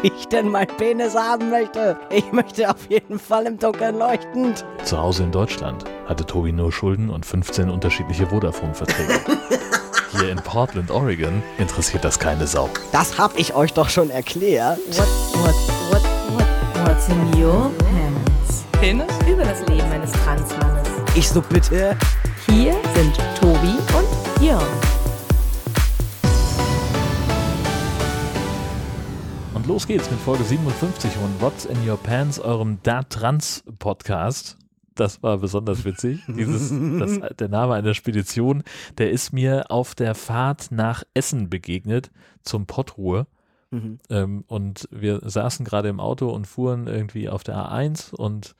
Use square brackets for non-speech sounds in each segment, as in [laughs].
wie ich denn mein Penis haben möchte. Ich möchte auf jeden Fall im Dunkeln leuchtend. Zu Hause in Deutschland hatte Tobi nur Schulden und 15 unterschiedliche Vodafone-Verträge. Hier in Portland, Oregon interessiert das keine Sau. Das hab ich euch doch schon erklärt. What, what, what, what, what's in your pants? Penis? Über das Leben eines Transmannes. Ich so bitte. Hier sind Tobi los geht's mit Folge 57 von What's in Your Pants, eurem Da Trans Podcast. Das war besonders witzig. [laughs] Dieses, das, der Name einer Spedition, der ist mir auf der Fahrt nach Essen begegnet zum Pottruhe. Mhm. Ähm, und wir saßen gerade im Auto und fuhren irgendwie auf der A1 und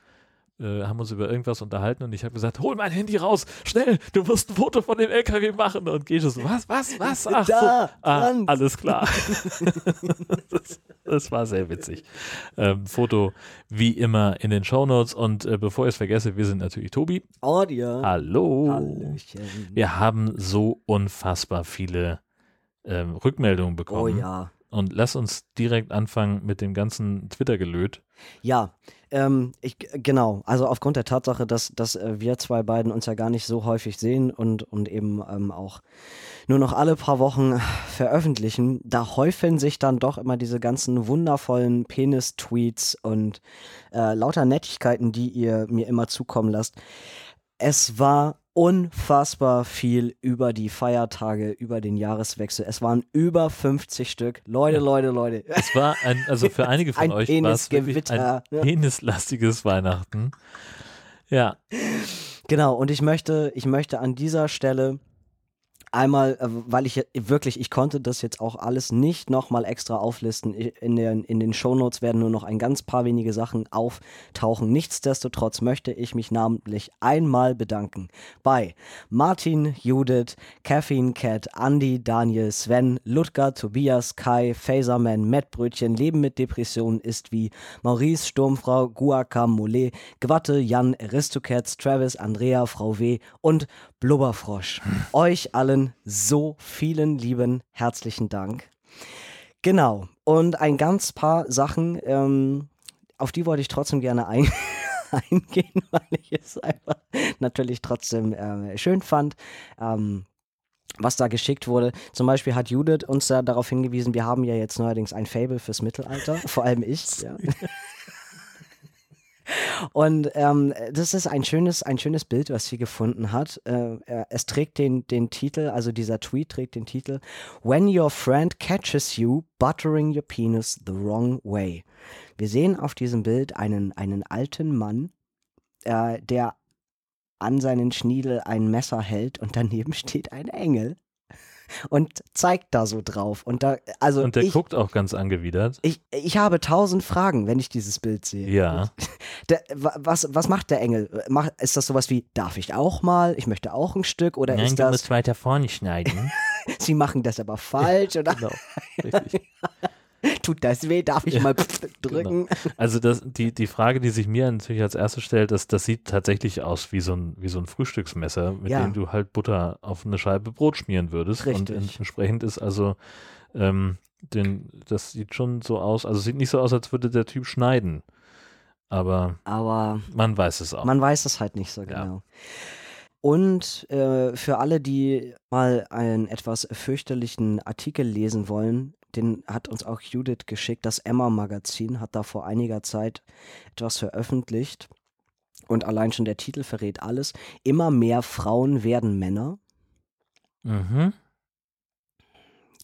äh, haben uns über irgendwas unterhalten und ich habe gesagt, hol mein Handy raus, schnell, du musst ein Foto von dem LKW machen und Gesche so, was, was, was, ach so, ah, alles klar. [laughs] das, das war sehr witzig. Ähm, Foto wie immer in den Shownotes und äh, bevor ich es vergesse, wir sind natürlich Tobi. Audio. Hallo. Hallöchen. Wir haben so unfassbar viele ähm, Rückmeldungen Oh bekommen. ja. Und lass uns direkt anfangen mit dem ganzen Twitter-Gelöt. Ja, ähm, ich, genau. Also aufgrund der Tatsache, dass, dass äh, wir zwei beiden uns ja gar nicht so häufig sehen und, und eben ähm, auch nur noch alle paar Wochen veröffentlichen, da häufen sich dann doch immer diese ganzen wundervollen Penis-Tweets und äh, lauter Nettigkeiten, die ihr mir immer zukommen lasst. Es war unfassbar viel über die Feiertage, über den Jahreswechsel. Es waren über 50 Stück. Leute, Leute, Leute. Es war ein, also für [laughs] einige von Ein euch war es wirklich ein ja. penislastiges Weihnachten. Ja, Genau, und ich möchte, ich möchte an dieser Stelle einmal, äh, weil ich wirklich, ich konnte das jetzt auch alles nicht nochmal extra auflisten. In den, in den Shownotes werden nur noch ein ganz paar wenige Sachen auftauchen. Nichtsdestotrotz möchte ich mich namentlich einmal bedanken bei Martin, Judith, Caffeine Cat, Andy, Daniel, Sven, Ludger, Tobias, Kai, Phaserman, Matt Brötchen, Leben mit Depressionen ist wie Maurice, Sturmfrau, Guacamole, Gwatte, Jan, Aristocats, Travis, Andrea, Frau W. und Blubberfrosch. Euch allen so vielen lieben herzlichen Dank. Genau. Und ein ganz paar Sachen, ähm, auf die wollte ich trotzdem gerne ein [laughs] eingehen, [laughs] weil ich es einfach natürlich trotzdem äh, schön fand. Ähm, was da geschickt wurde. Zum Beispiel hat Judith uns da darauf hingewiesen, wir haben ja jetzt neuerdings ein Fable fürs Mittelalter, [laughs] vor allem ich. Ja. Und ähm, das ist ein schönes, ein schönes Bild, was sie gefunden hat. Äh, äh, es trägt den, den Titel, also dieser Tweet trägt den Titel When your friend catches you buttering your penis the wrong way. Wir sehen auf diesem Bild einen, einen alten Mann, äh, der an seinen Schniedel ein Messer hält und daneben [laughs] steht ein Engel und zeigt da so drauf. Und da, also und der ich, guckt auch ganz angewidert. ich, ich habe tausend Fragen, wenn ich dieses Bild sehe. Ja. Der, wa- was, was macht der Engel? Ist das sowas wie, darf ich auch mal? Ich möchte auch ein Stück? Oder ist das, weiter vorne schneiden. [laughs] sie machen das aber falsch? Oder genau. Richtig. [laughs] tut das weh? Darf ich mal [laughs] drücken? Also das, die, die Frage, die sich mir natürlich als erstes stellt, das, das sieht tatsächlich aus wie so ein, wie so ein Frühstücksmesser, mit Ja. dem du halt Butter auf eine Scheibe Brot schmieren würdest. Und Richtig. entsprechend ist also, ähm, den, das sieht schon so aus, also sieht nicht so aus, als würde der Typ schneiden. Aber Aber man weiß es auch. man weiß es halt nicht so Ja. genau. Und äh, für alle, die mal einen etwas fürchterlichen Artikel lesen wollen, den hat uns auch Judith geschickt. Das Emma-Magazin hat da vor einiger Zeit etwas veröffentlicht. Und allein schon der Titel verrät alles. Immer mehr Frauen werden Männer. mhm.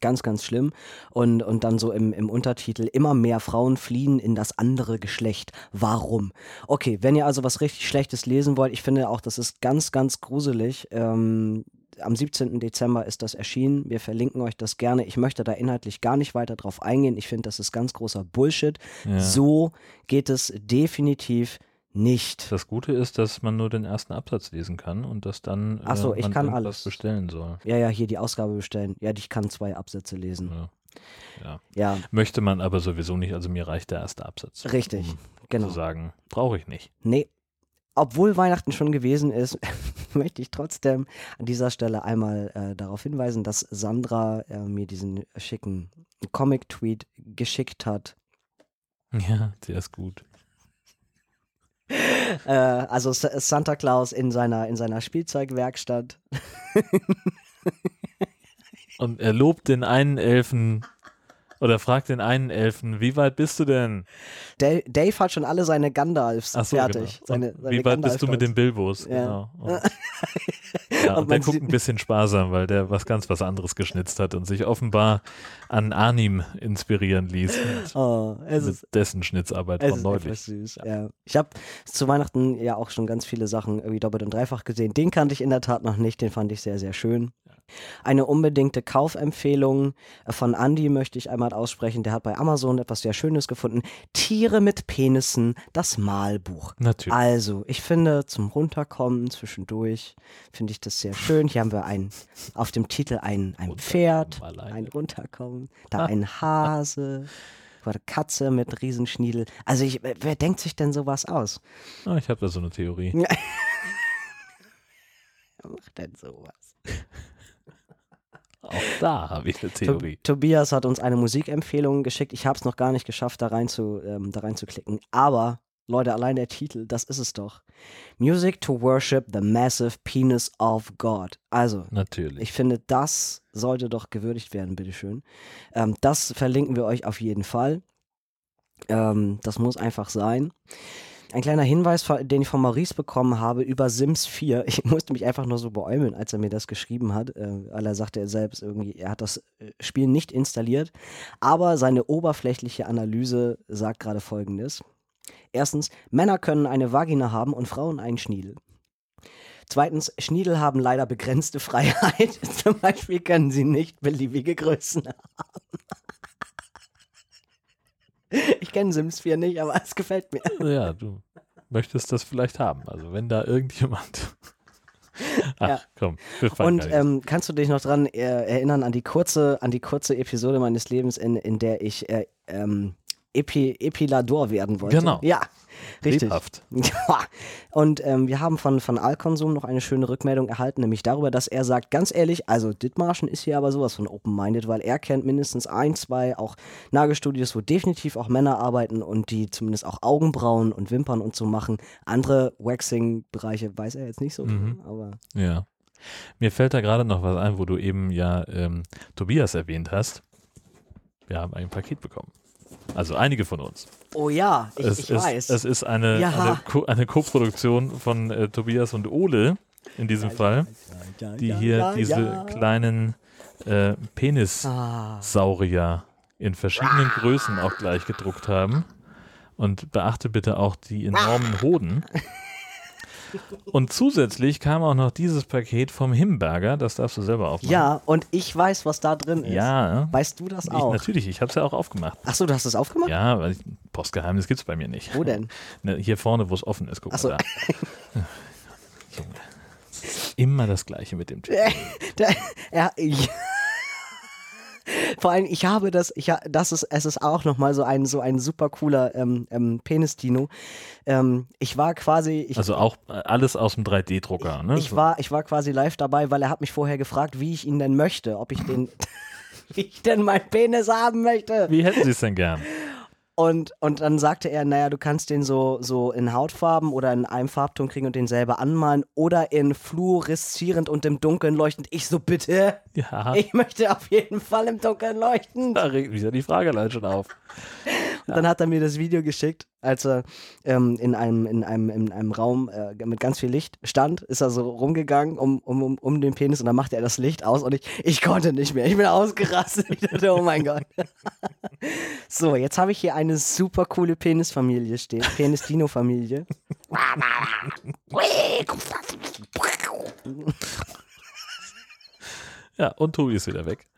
Ganz, ganz schlimm. Und, und dann so im, im Untertitel, immer mehr Frauen fliehen in das andere Geschlecht. Warum? Okay, wenn ihr also was richtig Schlechtes lesen wollt, ich finde auch, das ist ganz, ganz gruselig. Ähm, am 17. Dezember ist das erschienen. Wir verlinken euch das gerne. Ich möchte da inhaltlich gar nicht weiter drauf eingehen. Ich finde, das ist ganz großer Bullshit. Ja. So geht es definitiv nicht. Das Gute ist, dass man nur den ersten Absatz lesen kann und dass dann Ach so, äh, ich kann alles. bestellen soll. Ja, ja, hier die Ausgabe bestellen. Ja, ich kann zwei Absätze lesen. Ja. ja. Ja, Möchte man aber sowieso nicht, also mir reicht der erste Absatz. richtig. Um Genau. zu sagen, brauche ich nicht. Nee. Obwohl Weihnachten schon gewesen ist, [laughs] möchte ich trotzdem an dieser Stelle einmal äh, darauf hinweisen, dass Sandra äh, mir diesen schicken Comic-Tweet geschickt hat. Ja, der ist gut. Äh, also S Santa Claus in seiner, in seiner Spielzeugwerkstatt. [laughs] Und er lobt den einen Elfen oder fragt den einen Elfen, wie weit bist du denn? Dave, Dave hat schon alle seine Gandalfs so, fertig. genau. Seine, seine wie weit bist du mit den. Bilbos? Ja. Genau. [laughs] Und, ja, Und und der guckt ein bisschen sparsam, weil der was ganz was anderes geschnitzt hat und sich offenbar an Arnim inspirieren ließ. [laughs] Oh, es mit ist, dessen Schnitzarbeit es von neulich. süß. Ja. Ich habe zu Weihnachten ja auch schon ganz viele Sachen irgendwie doppelt und dreifach gesehen. Den kannte ich in der Tat noch nicht. Den fand ich sehr, sehr schön. Eine unbedingte Kaufempfehlung äh, von Andy möchte ich einmal aussprechen. Der hat bei Amazon etwas sehr Schönes gefunden. Tiere mit Penissen, das Malbuch. Natürlich. Also, ich finde, zum Runterkommen zwischendurch finde ich das sehr schön. Hier haben wir ein, auf dem Titel ein, ein Pferd, ein Runterkommen, da ein Hase, eine Katze mit Riesenschniedel. Also, ich, wer wer denkt sich denn sowas aus? Ah, ich habe da so eine Theorie. [laughs] Wer macht denn sowas? Auch da habe ich eine [laughs] Theorie. To Tobias hat uns eine Musikempfehlung geschickt. Ich habe es noch gar nicht geschafft, da rein zu, ähm, da rein zu klicken. Aber, Leute, allein der Titel, das ist es doch. Music to worship the massive penis of God. Also, Natürlich. ich finde, das sollte doch gewürdigt werden, bitteschön. Ähm, das verlinken wir euch auf jeden Fall. Ähm, das muss einfach sein. Ein kleiner Hinweis, den ich von Maurice bekommen habe über Sims 4. [laughs] Ich musste mich einfach nur so beäumeln, als er mir das geschrieben hat, äh, weil er sagte er selbst irgendwie, er hat das äh, Spiel nicht installiert. Aber seine oberflächliche Analyse sagt gerade folgendes. Erstens, Männer können eine Vagina haben und Frauen einen Schniedel. Zweitens, Schniedel haben leider begrenzte [laughs] Freiheit. Zum Beispiel können sie nicht beliebige Größen haben. [laughs] Ich kenne Sims 4 nicht, aber es gefällt mir. Ja, du möchtest das vielleicht haben. Also wenn da irgendjemand. [laughs] Ach, Ja. komm, Und ähm, kannst du dich noch dran äh, erinnern an die kurze, an die kurze Episode meines Lebens, in, in der ich äh, ähm, Epi, Epilador werden wollte? Genau. Ja, richtig. Lebhaft. [laughs] Ja. Und ähm, wir haben von, von Alkonsum noch eine schöne Rückmeldung erhalten, nämlich darüber, dass er sagt, ganz ehrlich, also Dithmarschen ist hier aber sowas von open-minded, weil er kennt mindestens ein, zwei auch Nagelstudios, wo definitiv auch Männer arbeiten und die zumindest auch Augenbrauen und Wimpern und so machen. Andere Waxing-Bereiche weiß er jetzt nicht so, Mhm. aber Ja. Mir fällt da gerade noch was ein, wo du eben ja ähm, Tobias erwähnt hast. Wir haben ein Paket bekommen. Also einige von uns. oh ja, ich, es, ich ist, weiß. es ist eine, Ja. eine, Co eine Co-Produktion von äh, Tobias und Ole in diesem Fall, Ja, die ja, hier ja, diese ja. kleinen äh, Penissaurier Ah, in verschiedenen Größen auch gleich gedruckt haben. Und beachte bitte auch die enormen Hoden. [laughs] Und zusätzlich kam auch noch dieses Paket vom Himberger, das darfst du selber aufmachen. ja, und ich weiß, was da drin ist. Ja, Weißt du das ich, auch? natürlich, ich habe es ja auch aufgemacht. Achso, du hast es aufgemacht? Ja, weil ich, Postgeheimnis gibt es bei mir nicht. Wo denn? [laughs] Ne, hier vorne, wo es offen ist, guck Ach so. mal da. [laughs] Junge. Immer das Gleiche mit dem Typ. [laughs] Der, er, ich, vor allem, ich habe das, ich, das ist, es ist auch nochmal so ein, so ein super cooler ähm, ähm, Penis-Dino. Ähm, ich war quasi, ich, Also auch äh, alles aus dem 3D-Drucker. Ne? ich, war, ich war quasi live dabei, weil er hat mich vorher gefragt, wie ich ihn denn möchte, ob ich den, [laughs] wie ich denn meinen Penis haben möchte. Wie hätten Sie es denn gern? Und, und dann sagte er, naja, du kannst den so, so in Hautfarben oder in einem Farbton kriegen und den selber anmalen oder in fluoreszierend und im Dunkeln leuchtend. Ich so, bitte? Ja, Ich möchte auf jeden Fall im Dunkeln leuchten. da regt mich ja die Frage allein schon auf. Und dann hat er mir das Video geschickt, als er ähm, in, einem, in, einem, in einem Raum äh, mit ganz viel Licht stand, ist er so rumgegangen um, um, um, um den Penis und dann machte er das Licht aus und ich, ich konnte nicht mehr. Ich bin ausgerastet. [laughs] Ich dachte, oh mein Gott. [laughs] so, jetzt habe ich hier eine super coole Penisfamilie stehen. Penis-Dino-Familie. Ja, und Tobi ist wieder weg.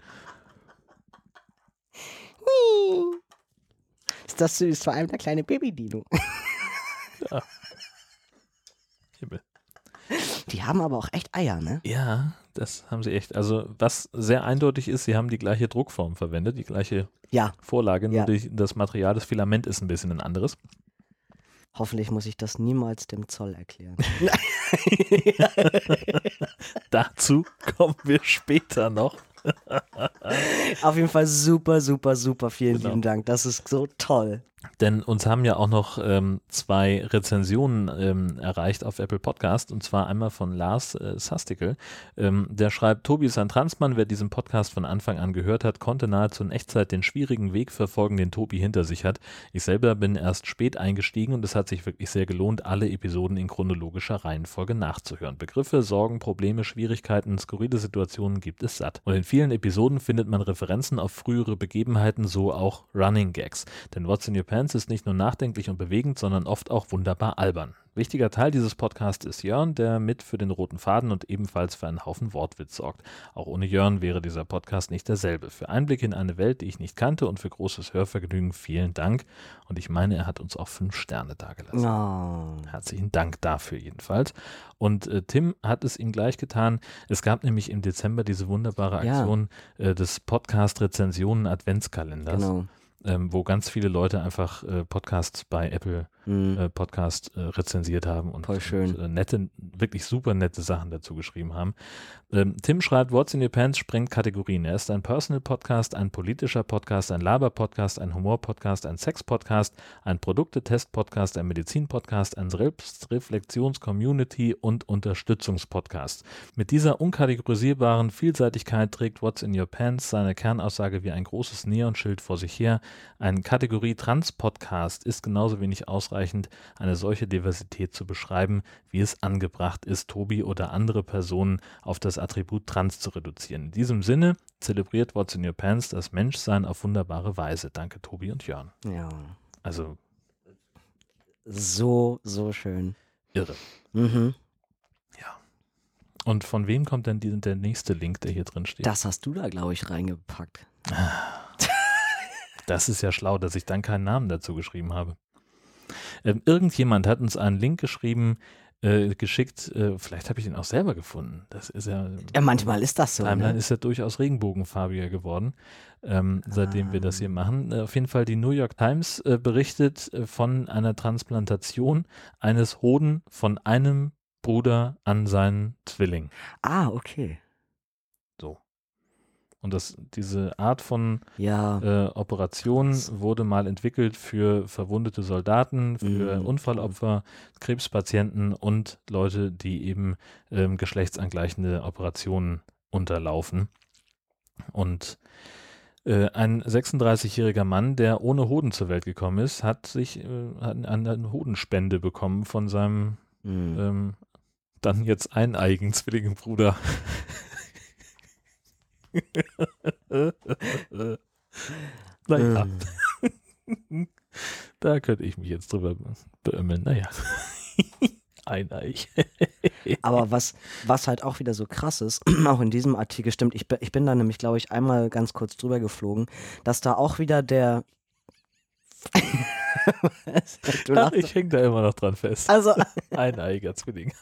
Ist das süß? Vor allem der kleine Baby-Dino. Himmel. Die haben aber auch echt Eier, ne? Ja, das haben sie echt. Also, was sehr eindeutig ist, sie haben die gleiche Druckform verwendet, die gleiche Ja, Vorlage, nur Ja. die, das Material, das Filament ist ein bisschen ein anderes. hoffentlich muss ich das niemals dem Zoll erklären. [laughs] [laughs] Dazu kommen wir später noch. Auf jeden Fall super, super, super. Vielen Genau. lieben Dank. Das ist so toll. Denn uns haben ja auch noch ähm, zwei Rezensionen ähm, erreicht auf Apple Podcast und zwar einmal von Lars äh, Sastikel. Ähm, der schreibt, Tobi ist ein Transmann, wer diesen Podcast von Anfang an gehört hat, konnte nahezu in Echtzeit den schwierigen Weg verfolgen, den Tobi hinter sich hat. Ich selber bin erst spät eingestiegen und es hat sich wirklich sehr gelohnt, alle Episoden in chronologischer Reihenfolge nachzuhören. Begriffe, Sorgen, Probleme, Schwierigkeiten, skurrile Situationen gibt es satt. Und in vielen Episoden findet man Referenzen auf frühere Begebenheiten, so auch Running Gags. Denn What's in Your Pants ist nicht nur nachdenklich und bewegend, sondern oft auch wunderbar albern. Wichtiger Teil dieses Podcasts ist Jörn, der mit für den roten Faden und ebenfalls für einen Haufen Wortwitz sorgt. Auch ohne Jörn wäre dieser Podcast nicht derselbe. Für Einblicke in eine Welt, die ich nicht kannte und für großes Hörvergnügen vielen Dank. Und ich meine, er hat uns auch fünf Sterne dagelassen. Oh. Herzlichen Dank dafür jedenfalls. Und äh, Tim hat es ihm gleich getan. Es gab nämlich im Dezember diese wunderbare Ja. Aktion äh, des Podcast-Rezensionen Adventskalenders, Genau. Ähm, wo ganz viele Leute einfach äh, Podcasts bei Apple Mhm. äh, Podcast äh, rezensiert haben und, und äh, nette, wirklich super nette Sachen dazu geschrieben haben. Ähm, Tim schreibt, What's in Your Pants sprengt Kategorien. Er ist ein Personal-Podcast, ein politischer Podcast, ein Laber-Podcast, ein Humor-Podcast, ein Sex-Podcast, ein Produktetest-Podcast, ein Medizin-Podcast, ein Selbstreflexions-Community und Unterstützungs-Podcast. Mit dieser unkategorisierbaren Vielseitigkeit trägt What's in Your Pants seine Kernaussage wie ein großes Neonschild vor sich her. Ein Kategorie Trans-Podcast ist genauso wenig ausreichend, eine solche Diversität zu beschreiben, wie es angebracht ist, Tobi oder andere Personen auf das Attribut Trans zu reduzieren. In diesem Sinne zelebriert What's in Your Pants das Menschsein auf wunderbare Weise. Danke, Tobi und Jörn. Ja. Also So, so schön. irre. Mhm. Und von wem kommt denn die, der nächste Link, der hier drin steht? Das hast du da, glaube ich, reingepackt. Das ist ja schlau, dass ich dann keinen Namen dazu geschrieben habe. Ähm, irgendjemand hat uns einen Link geschrieben, äh, geschickt. Äh, vielleicht habe ich den auch selber gefunden. Das ist ja. Ja, manchmal ist das so. Timeline Ne? ist ja durchaus regenbogenfarbiger geworden, ähm, seitdem wir das hier machen. Äh, auf jeden Fall die New York Times äh, berichtet äh, von einer Transplantation eines Hoden von einem Bruder an seinen Zwilling. Ah, okay. Und das, diese Art von Ja. äh, Operation wurde mal entwickelt für verwundete Soldaten, für Mhm. Unfallopfer, Krebspatienten und Leute, die eben ähm, geschlechtsangleichende Operationen unterlaufen. Und äh, ein 36-jähriger Mann, der ohne Hoden zur Welt gekommen ist, hat sich äh, hat eine Hodenspende bekommen von seinem Mhm. ähm, dann jetzt eineigen Zwillingbruder. [laughs] naja, Ähm. [laughs] da könnte ich mich jetzt drüber beömmeln. Naja, [laughs] eineig. Aber was, was halt auch wieder so krass ist, [clears throat] auch in diesem Artikel stimmt, ich, bin- ich bin da nämlich, glaube ich, einmal ganz kurz drüber geflogen, dass da auch wieder der. Ach, ich hänge da immer noch dran fest. Also, Eineiger Zwilling.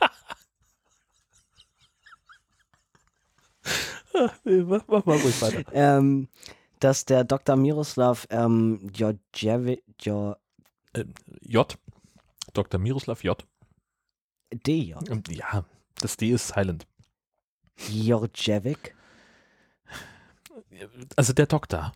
Mach, mach mal ruhig weiter. ähm, dass der Dr. Miroslav ähm, Djordjevic, Djor- Ähm, J. Dr. Miroslav J. DJ, Ja, das D ist silent. Djordjevic, Also der Doktor.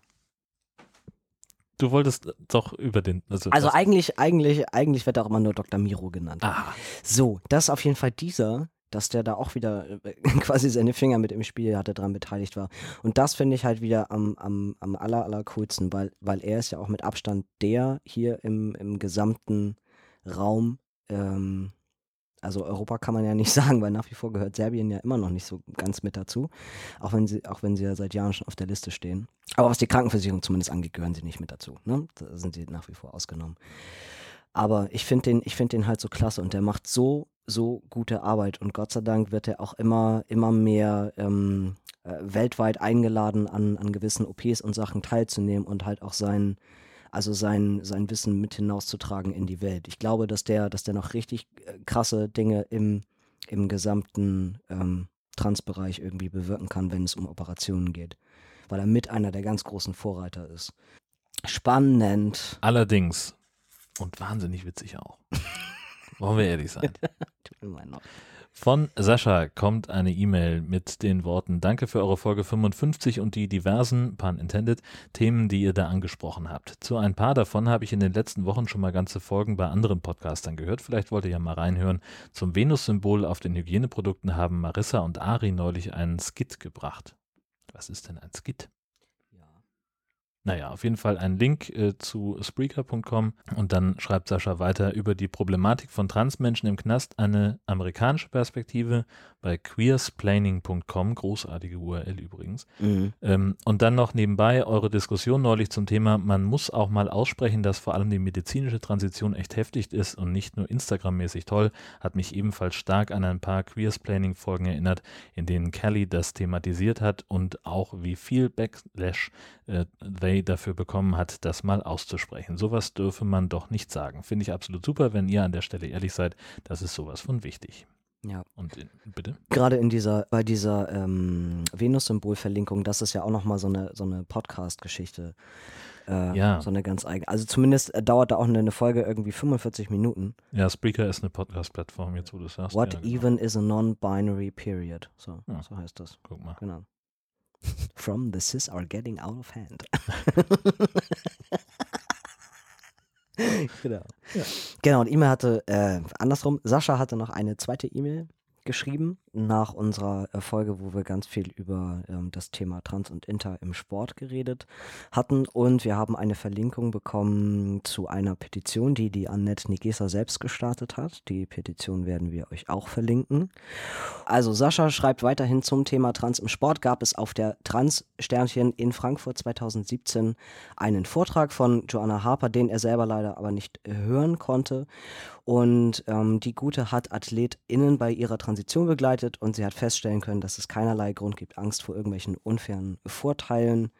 Du wolltest doch über den. Also, also eigentlich, eigentlich, eigentlich wird er auch immer nur Dr. Miro genannt. Ah, So, das ist auf jeden Fall dieser, dass der da auch wieder äh, [laughs] quasi seine Finger mit im Spiel hatte, dran beteiligt war. Und das finde ich halt wieder am, am, am aller, aller coolsten, weil, weil er ist ja auch mit Abstand der hier im, im gesamten Raum, ähm, also Europa kann man ja nicht [laughs] sagen, weil nach wie vor gehört Serbien ja immer noch nicht so ganz mit dazu, auch wenn sie, auch wenn sie ja seit Jahren schon auf der Liste stehen. Aber was die Krankenversicherung zumindest angeht, gehören sie nicht mit dazu. Ne? Da sind sie nach wie vor ausgenommen. Aber ich finde den, ich finde den halt so klasse und der macht so, so gute Arbeit und Gott sei Dank wird er auch immer, immer mehr ähm, äh, weltweit eingeladen, an, an gewissen OPs und Sachen teilzunehmen und halt auch sein, also sein, sein Wissen mit hinauszutragen in die Welt. Ich glaube, dass der, dass der noch richtig äh, krasse Dinge im, im gesamten ähm, Transbereich irgendwie bewirken kann, wenn es um Operationen geht. Weil er mit einer der ganz großen Vorreiter ist. Spannend. allerdings. Und wahnsinnig witzig auch. Wollen wir ehrlich sein. [laughs] Von Sascha kommt eine E-Mail mit den Worten Danke für eure Folge 55 und die diversen, pun intended, Themen, die ihr da angesprochen habt. Zu ein paar davon habe ich in den letzten Wochen schon mal ganze Folgen bei anderen Podcastern gehört. Vielleicht wollt ihr ja mal reinhören. Zum Venus-Symbol auf den Hygieneprodukten haben Marissa und Ari neulich einen Skit gebracht. Was ist denn ein Skit? Naja, auf jeden Fall ein Link äh, zu Spreaker.com und dann schreibt Sascha weiter über die Problematik von Transmenschen im Knast eine amerikanische Perspektive bei queersplaining.com, großartige URL übrigens. Mhm. Ähm, und dann noch nebenbei eure Diskussion neulich zum Thema, man muss auch mal aussprechen, dass vor allem die medizinische Transition echt heftig ist und nicht nur Instagram-mäßig toll, hat mich ebenfalls stark an ein paar Queersplaining-Folgen erinnert, in denen Kelly das thematisiert hat und auch wie viel Backlash äh, they dafür bekommen hat, das mal auszusprechen. Sowas dürfe man doch nicht sagen. Finde ich absolut super, wenn ihr an der Stelle ehrlich seid. Das ist sowas von wichtig. Ja. Und in, bitte? Gerade in dieser, bei dieser ähm, Venus-Symbol-Verlinkung, das ist ja auch nochmal so eine, so eine Podcast-Geschichte. Äh, ja. So eine ganz eigene. Also zumindest äh, dauert da auch eine, eine, Folge irgendwie 45 Minuten. Ja, Spreaker ist eine Podcast-Plattform, jetzt wo du es sagst. What ja, genau. even is a non-binary period. So, ja. so heißt das. Guck mal. Genau. From the cis are getting out of hand. [laughs] genau. Ja. Genau, und E-Mail hatte, äh, andersrum, Sascha hatte noch eine zweite E-Mail geschrieben nach unserer äh, Folge, wo wir ganz viel über ähm, das Thema Trans und Inter im Sport geredet hatten. Und wir haben eine Verlinkung bekommen zu einer Petition, die die Annette Nigesa selbst gestartet hat. Die Petition werden wir euch auch verlinken. Also Sascha schreibt weiterhin zum Thema Trans im Sport. Gab es auf der Trans-Sternchen in Frankfurt 2017 einen Vortrag von Joanna Harper, den er selber leider aber nicht hören konnte. Und ähm, die Gute hat AthletInnen bei ihrer Transition begleitet und sie hat feststellen können, dass es keinerlei Grund gibt, Angst vor irgendwelchen unfairen Vorteilen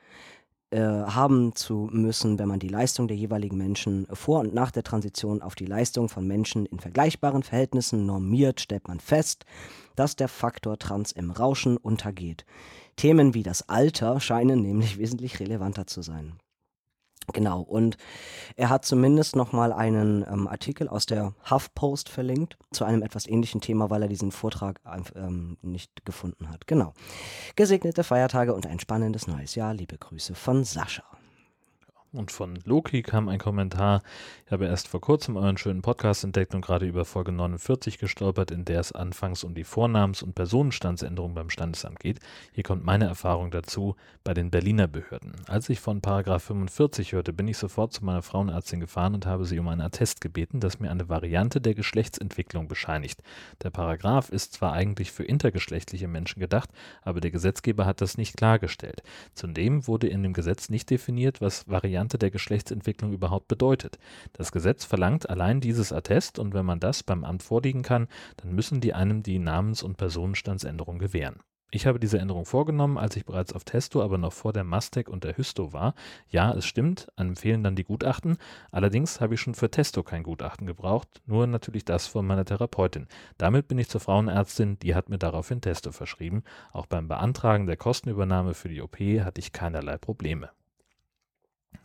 äh, haben zu müssen, wenn man die Leistung der jeweiligen Menschen vor und nach der Transition auf die Leistung von Menschen in vergleichbaren Verhältnissen normiert, stellt man fest, dass der Faktor Trans im Rauschen untergeht. Themen wie das Alter scheinen nämlich [laughs] wesentlich relevanter zu sein. Genau, und er hat zumindest nochmal einen ähm, Artikel aus der HuffPost verlinkt zu einem etwas ähnlichen Thema, weil er diesen Vortrag ähm, nicht gefunden hat. Genau. Gesegnete Feiertage und ein spannendes neues Jahr. Liebe Grüße von Sascha. Und von Loki kam ein Kommentar. Ich habe erst vor kurzem euren schönen Podcast entdeckt und gerade über Folge 49 gestolpert, in der es anfangs um die Vornamens- und Personenstandsänderung beim Standesamt geht. Hier kommt meine Erfahrung dazu bei den Berliner Behörden. Als ich von Paragraph 45 hörte, bin ich sofort zu meiner Frauenärztin gefahren und habe sie um einen Attest gebeten, das mir eine Variante der Geschlechtsentwicklung bescheinigt. Der Paragraph ist zwar eigentlich für intergeschlechtliche Menschen gedacht, aber der Gesetzgeber hat das nicht klargestellt. Zudem wurde in dem Gesetz nicht definiert, was Variante Variante der Geschlechtsentwicklung überhaupt bedeutet. Das Gesetz verlangt allein dieses Attest und wenn man das beim Amt vorlegen kann, dann müssen die einem die Namens- und Personenstandsänderung gewähren. Ich habe diese Änderung vorgenommen, als ich bereits auf Testo, aber noch vor der Mastec und der Hysto war. Ja, es stimmt, einem fehlen dann die Gutachten. Allerdings habe ich schon für Testo kein Gutachten gebraucht, nur natürlich das von meiner Therapeutin. Damit bin ich zur Frauenärztin, die hat mir daraufhin Testo verschrieben. Auch beim Beantragen der Kostenübernahme für die OP hatte ich keinerlei Probleme.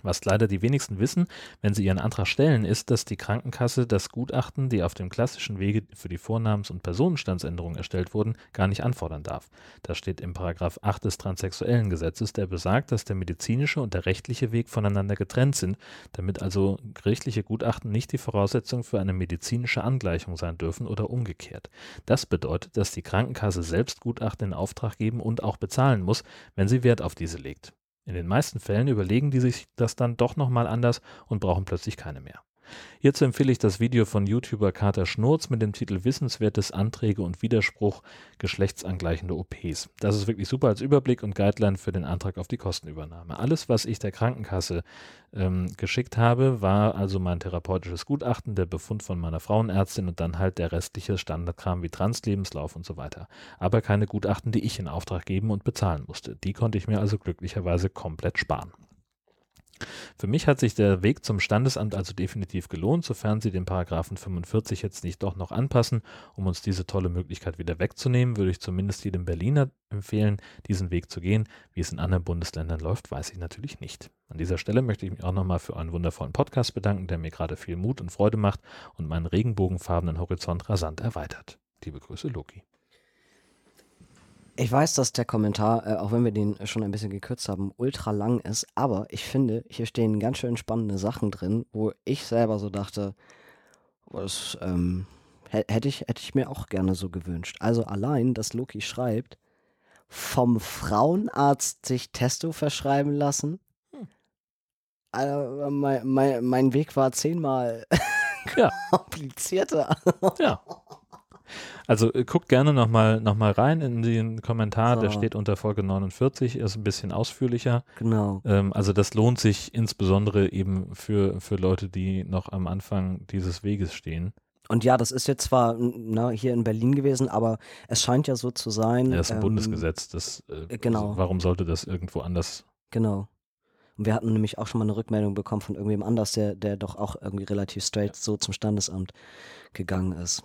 Was leider die wenigsten wissen, wenn sie ihren Antrag stellen, ist, dass die Krankenkasse das Gutachten, die auf dem klassischen Wege für die Vornamens- und Personenstandsänderung erstellt wurden, gar nicht anfordern darf. Das steht im Paragraph 8 des transsexuellen Gesetzes, der besagt, dass der medizinische und der rechtliche Weg voneinander getrennt sind, damit also gerichtliche Gutachten nicht die Voraussetzung für eine medizinische Angleichung sein dürfen oder umgekehrt. Das bedeutet, dass die Krankenkasse selbst Gutachten in Auftrag geben und auch bezahlen muss, wenn sie Wert auf diese legt. In den meisten Fällen überlegen die sich das dann doch nochmal anders und brauchen plötzlich keine mehr. Hierzu empfehle ich das Video von YouTuber Kater Schnurz mit dem Titel Wissenswertes Anträge und Widerspruch geschlechtsangleichende OPs. Das ist wirklich super als Überblick und Guideline für den Antrag auf die Kostenübernahme. Alles, was ich der Krankenkasse ähm, geschickt habe, war also mein therapeutisches Gutachten, der Befund von meiner Frauenärztin und dann halt der restliche Standardkram wie Translebenslauf und so weiter. Aber keine Gutachten, die ich in Auftrag geben und bezahlen musste. Die konnte ich mir also glücklicherweise komplett sparen. Für mich hat sich der Weg zum Standesamt also definitiv gelohnt, sofern Sie den Paragraphen 45 jetzt nicht doch noch anpassen, um uns diese tolle Möglichkeit wieder wegzunehmen, würde ich zumindest jedem Berliner empfehlen, diesen Weg zu gehen. Wie es in anderen Bundesländern läuft, weiß ich natürlich nicht. An dieser Stelle möchte ich mich auch nochmal für einen wundervollen Podcast bedanken, der mir gerade viel Mut und Freude macht und meinen regenbogenfarbenen Horizont rasant erweitert. Liebe Grüße, Loki. Ich weiß, dass der Kommentar, äh, auch wenn wir den schon ein bisschen gekürzt haben, ultra lang ist, aber ich finde, hier stehen ganz schön spannende Sachen drin, wo ich selber so dachte, was ähm, hä- hätte ich, hätte ich mir auch gerne so gewünscht. Also allein, dass Loki schreibt, vom Frauenarzt sich Testo verschreiben lassen. Also, mein, mein, mein Weg war zehnmal Ja. [laughs] komplizierter. Ja. Also äh, guckt gerne nochmal noch mal rein in den Kommentar, der So. steht unter Folge 49, ist ein bisschen ausführlicher. Genau. Ähm, also das lohnt sich insbesondere eben für, für Leute, die noch am Anfang dieses Weges stehen. Und ja, das ist jetzt zwar na, hier in Berlin gewesen, aber es scheint ja so zu sein. Das ist ein ähm, Bundesgesetz. Das, äh, genau. also warum sollte das irgendwo anders? Genau. Und wir hatten nämlich auch schon mal eine Rückmeldung bekommen von irgendwem anders, der, der doch auch irgendwie relativ straight so zum Standesamt gegangen ist.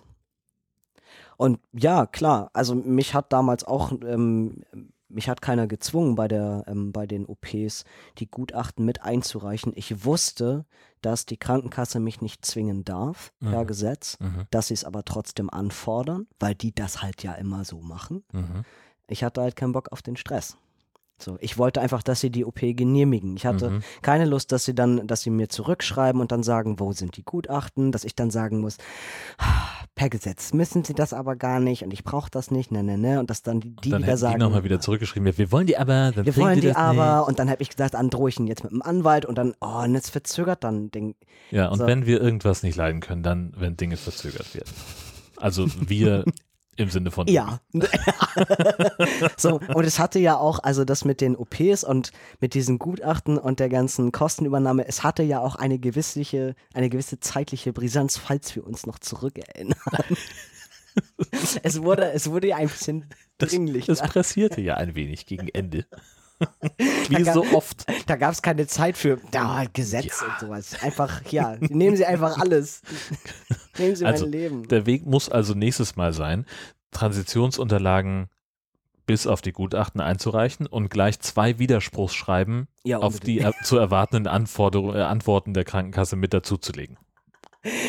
Und ja, klar, also mich hat damals auch, ähm, mich hat keiner gezwungen, bei, der, ähm, bei den OPs die Gutachten mit einzureichen. Ich wusste, dass die Krankenkasse mich nicht zwingen darf, per Mhm. Gesetz, Mhm. dass sie es aber trotzdem anfordern, weil die das halt ja immer so machen. Mhm. Ich hatte halt keinen Bock auf den Stress. So, ich wollte einfach, dass sie die OP genehmigen. Ich hatte Mhm. keine Lust, dass sie dann, dass sie mir zurückschreiben und dann sagen, wo sind die Gutachten, dass ich dann sagen muss, "Ah, per Gesetz müssen sie das aber gar nicht und ich brauche das nicht, ne, ne, ne, und dass dann die, die dann wieder sagen, die nochmal wieder zurückgeschrieben, wir wollen die aber, dann wir wollen die die aber Nicht. und dann habe ich gesagt, dann drohe ich ihn jetzt mit dem Anwalt und dann, oh, und jetzt verzögert dann den, Ja, und So. wenn wir irgendwas nicht leiden können, dann, wenn Dinge verzögert werden. Also wir [laughs] im Sinne von Ja. [laughs] so, und es hatte ja auch, also das mit den OPs und mit diesen Gutachten und der ganzen Kostenübernahme, es hatte ja auch eine gewisse, eine gewisse zeitliche Brisanz, falls wir uns noch zurückerinnern. [laughs] es wurde, es wurde ja ein bisschen dringlich. Das pressierte ja ein wenig gegen Ende. [laughs] Wie Da so gab- oft. da gab es keine Zeit für da, Gesetz und sowas. Einfach, ja, nehmen Sie einfach alles. [laughs] nehmen Sie Also, mein Leben. Der Weg muss also nächstes Mal sein, Transitionsunterlagen bis auf die Gutachten einzureichen und gleich zwei Widerspruchsschreiben Ja, auf die er zu erwartenden äh, Antworten der Krankenkasse mit dazuzulegen.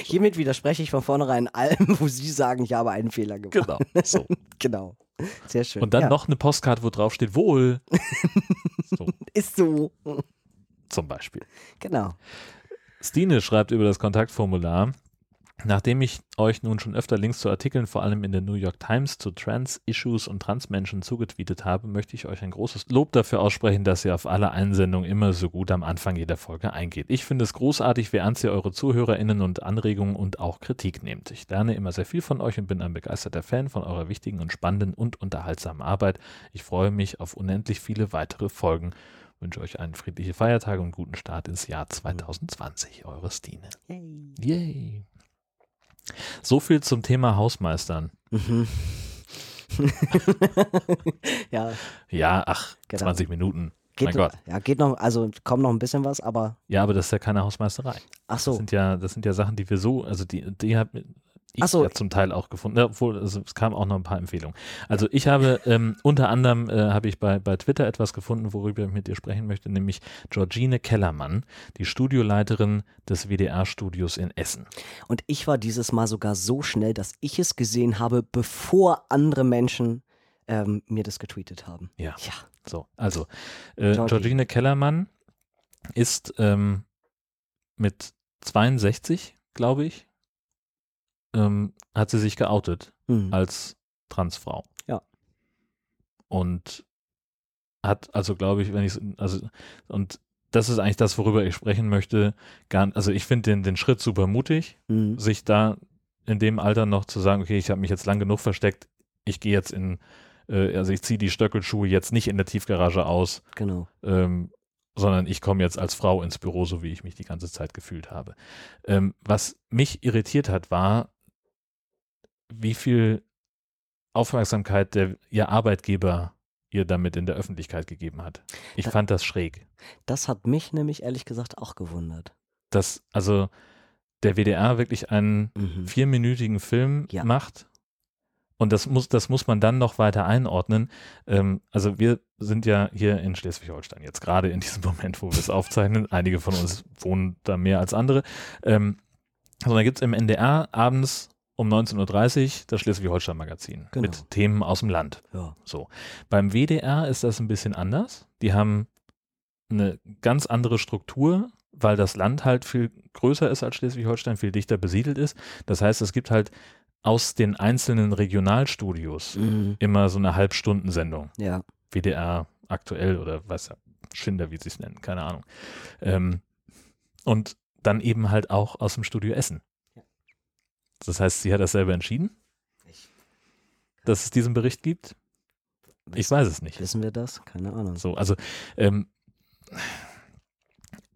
Hiermit widerspreche ich von vornherein allem, wo Sie sagen, ich habe einen Fehler gemacht. Genau. So. [laughs] Genau. [laughs] Sehr schön. Und dann ja. noch eine Postkarte, wo drauf steht, wohl. [laughs] so, Ist so. zum Beispiel. Genau. Stine schreibt über das Kontaktformular, nachdem ich euch nun schon öfter Links zu Artikeln, vor allem in der New York Times, zu Trans-Issues und Transmenschen zugetweetet habe, möchte ich euch ein großes Lob dafür aussprechen, dass ihr auf alle Einsendungen immer so gut am Anfang jeder Folge eingeht. Ich finde es großartig, wie ernst ihr eure ZuhörerInnen und Anregungen und auch Kritik nehmt. Ich lerne immer sehr viel von euch und bin ein begeisterter Fan von eurer wichtigen und spannenden und unterhaltsamen Arbeit. Ich freue mich auf unendlich viele weitere Folgen. Wünsche euch einen friedliche Feiertage und guten Start ins Jahr 2020. Eure Stine. Yay. Yay. So viel zum Thema Hausmeistern. Mhm. [laughs] ja, Ja, ach, Genau. 20 Minuten. geht, mein Gott. ja, geht noch, also kommt noch ein bisschen was, aber Ja, aber das ist ja keine Hausmeisterei. ach Das so. sind ja, das sind ja Sachen, die wir so, also die, die hat ich so. ja zum Teil auch gefunden, ja, obwohl also es kamen auch noch ein paar Empfehlungen. Also ich habe ähm, unter anderem äh, habe ich bei, bei Twitter etwas gefunden, worüber ich mit dir sprechen möchte, nämlich Georgine Kellermann, die Studioleiterin des WDR-Studios in Essen. Und ich war dieses Mal sogar so schnell, dass ich es gesehen habe, bevor andere Menschen ähm, mir das getweetet haben. Ja. Ja. So, also äh, Georgie. Georgine Kellermann ist ähm, mit 62, glaube ich, ähm, hat sie sich geoutet Hm. als Transfrau. Ja. Und hat also, glaube ich, wenn ich also und das ist eigentlich das, worüber ich sprechen möchte. Gar, also ich finde den, den Schritt super mutig, Hm. sich da in dem Alter noch zu sagen, okay, ich habe mich jetzt lang genug versteckt, ich gehe jetzt in, äh, also ich ziehe die Stöckelschuhe jetzt nicht in der Tiefgarage aus, Genau. ähm, sondern ich komme jetzt als Frau ins Büro, so wie ich mich die ganze Zeit gefühlt habe. Ähm, was mich irritiert hat, war, wie viel Aufmerksamkeit der, ihr Arbeitgeber ihr damit in der Öffentlichkeit gegeben hat. Ich Da- fand das schräg. Das hat mich nämlich ehrlich gesagt auch gewundert. Dass also der WDR wirklich einen Mhm. vierminütigen Film Ja. macht. Und das muss, das muss man dann noch weiter einordnen. Ähm, also wir sind ja hier in Schleswig-Holstein jetzt gerade in diesem [laughs] Moment, wo wir es aufzeichnen. Einige von uns wohnen da mehr als andere. Ähm, also da gibt es im NDR abends um 19.30 Uhr das Schleswig-Holstein-Magazin Genau. mit Themen aus dem Land. Ja. So. Beim WDR ist das ein bisschen anders. Die haben eine ganz andere Struktur, weil das Land halt viel größer ist als Schleswig-Holstein, viel dichter besiedelt ist. Das heißt, es gibt halt aus den einzelnen Regionalstudios Mhm. immer so eine Halbstundensendung. Ja. WDR aktuell oder was, Schinder, wie sie es nennen, keine Ahnung. Ähm, und dann eben halt auch aus dem Studio Essen. Das heißt, sie hat das selber entschieden, dass es diesen Bericht gibt. Ich weiß es nicht. Wissen wir das? Keine Ahnung. So, also ähm,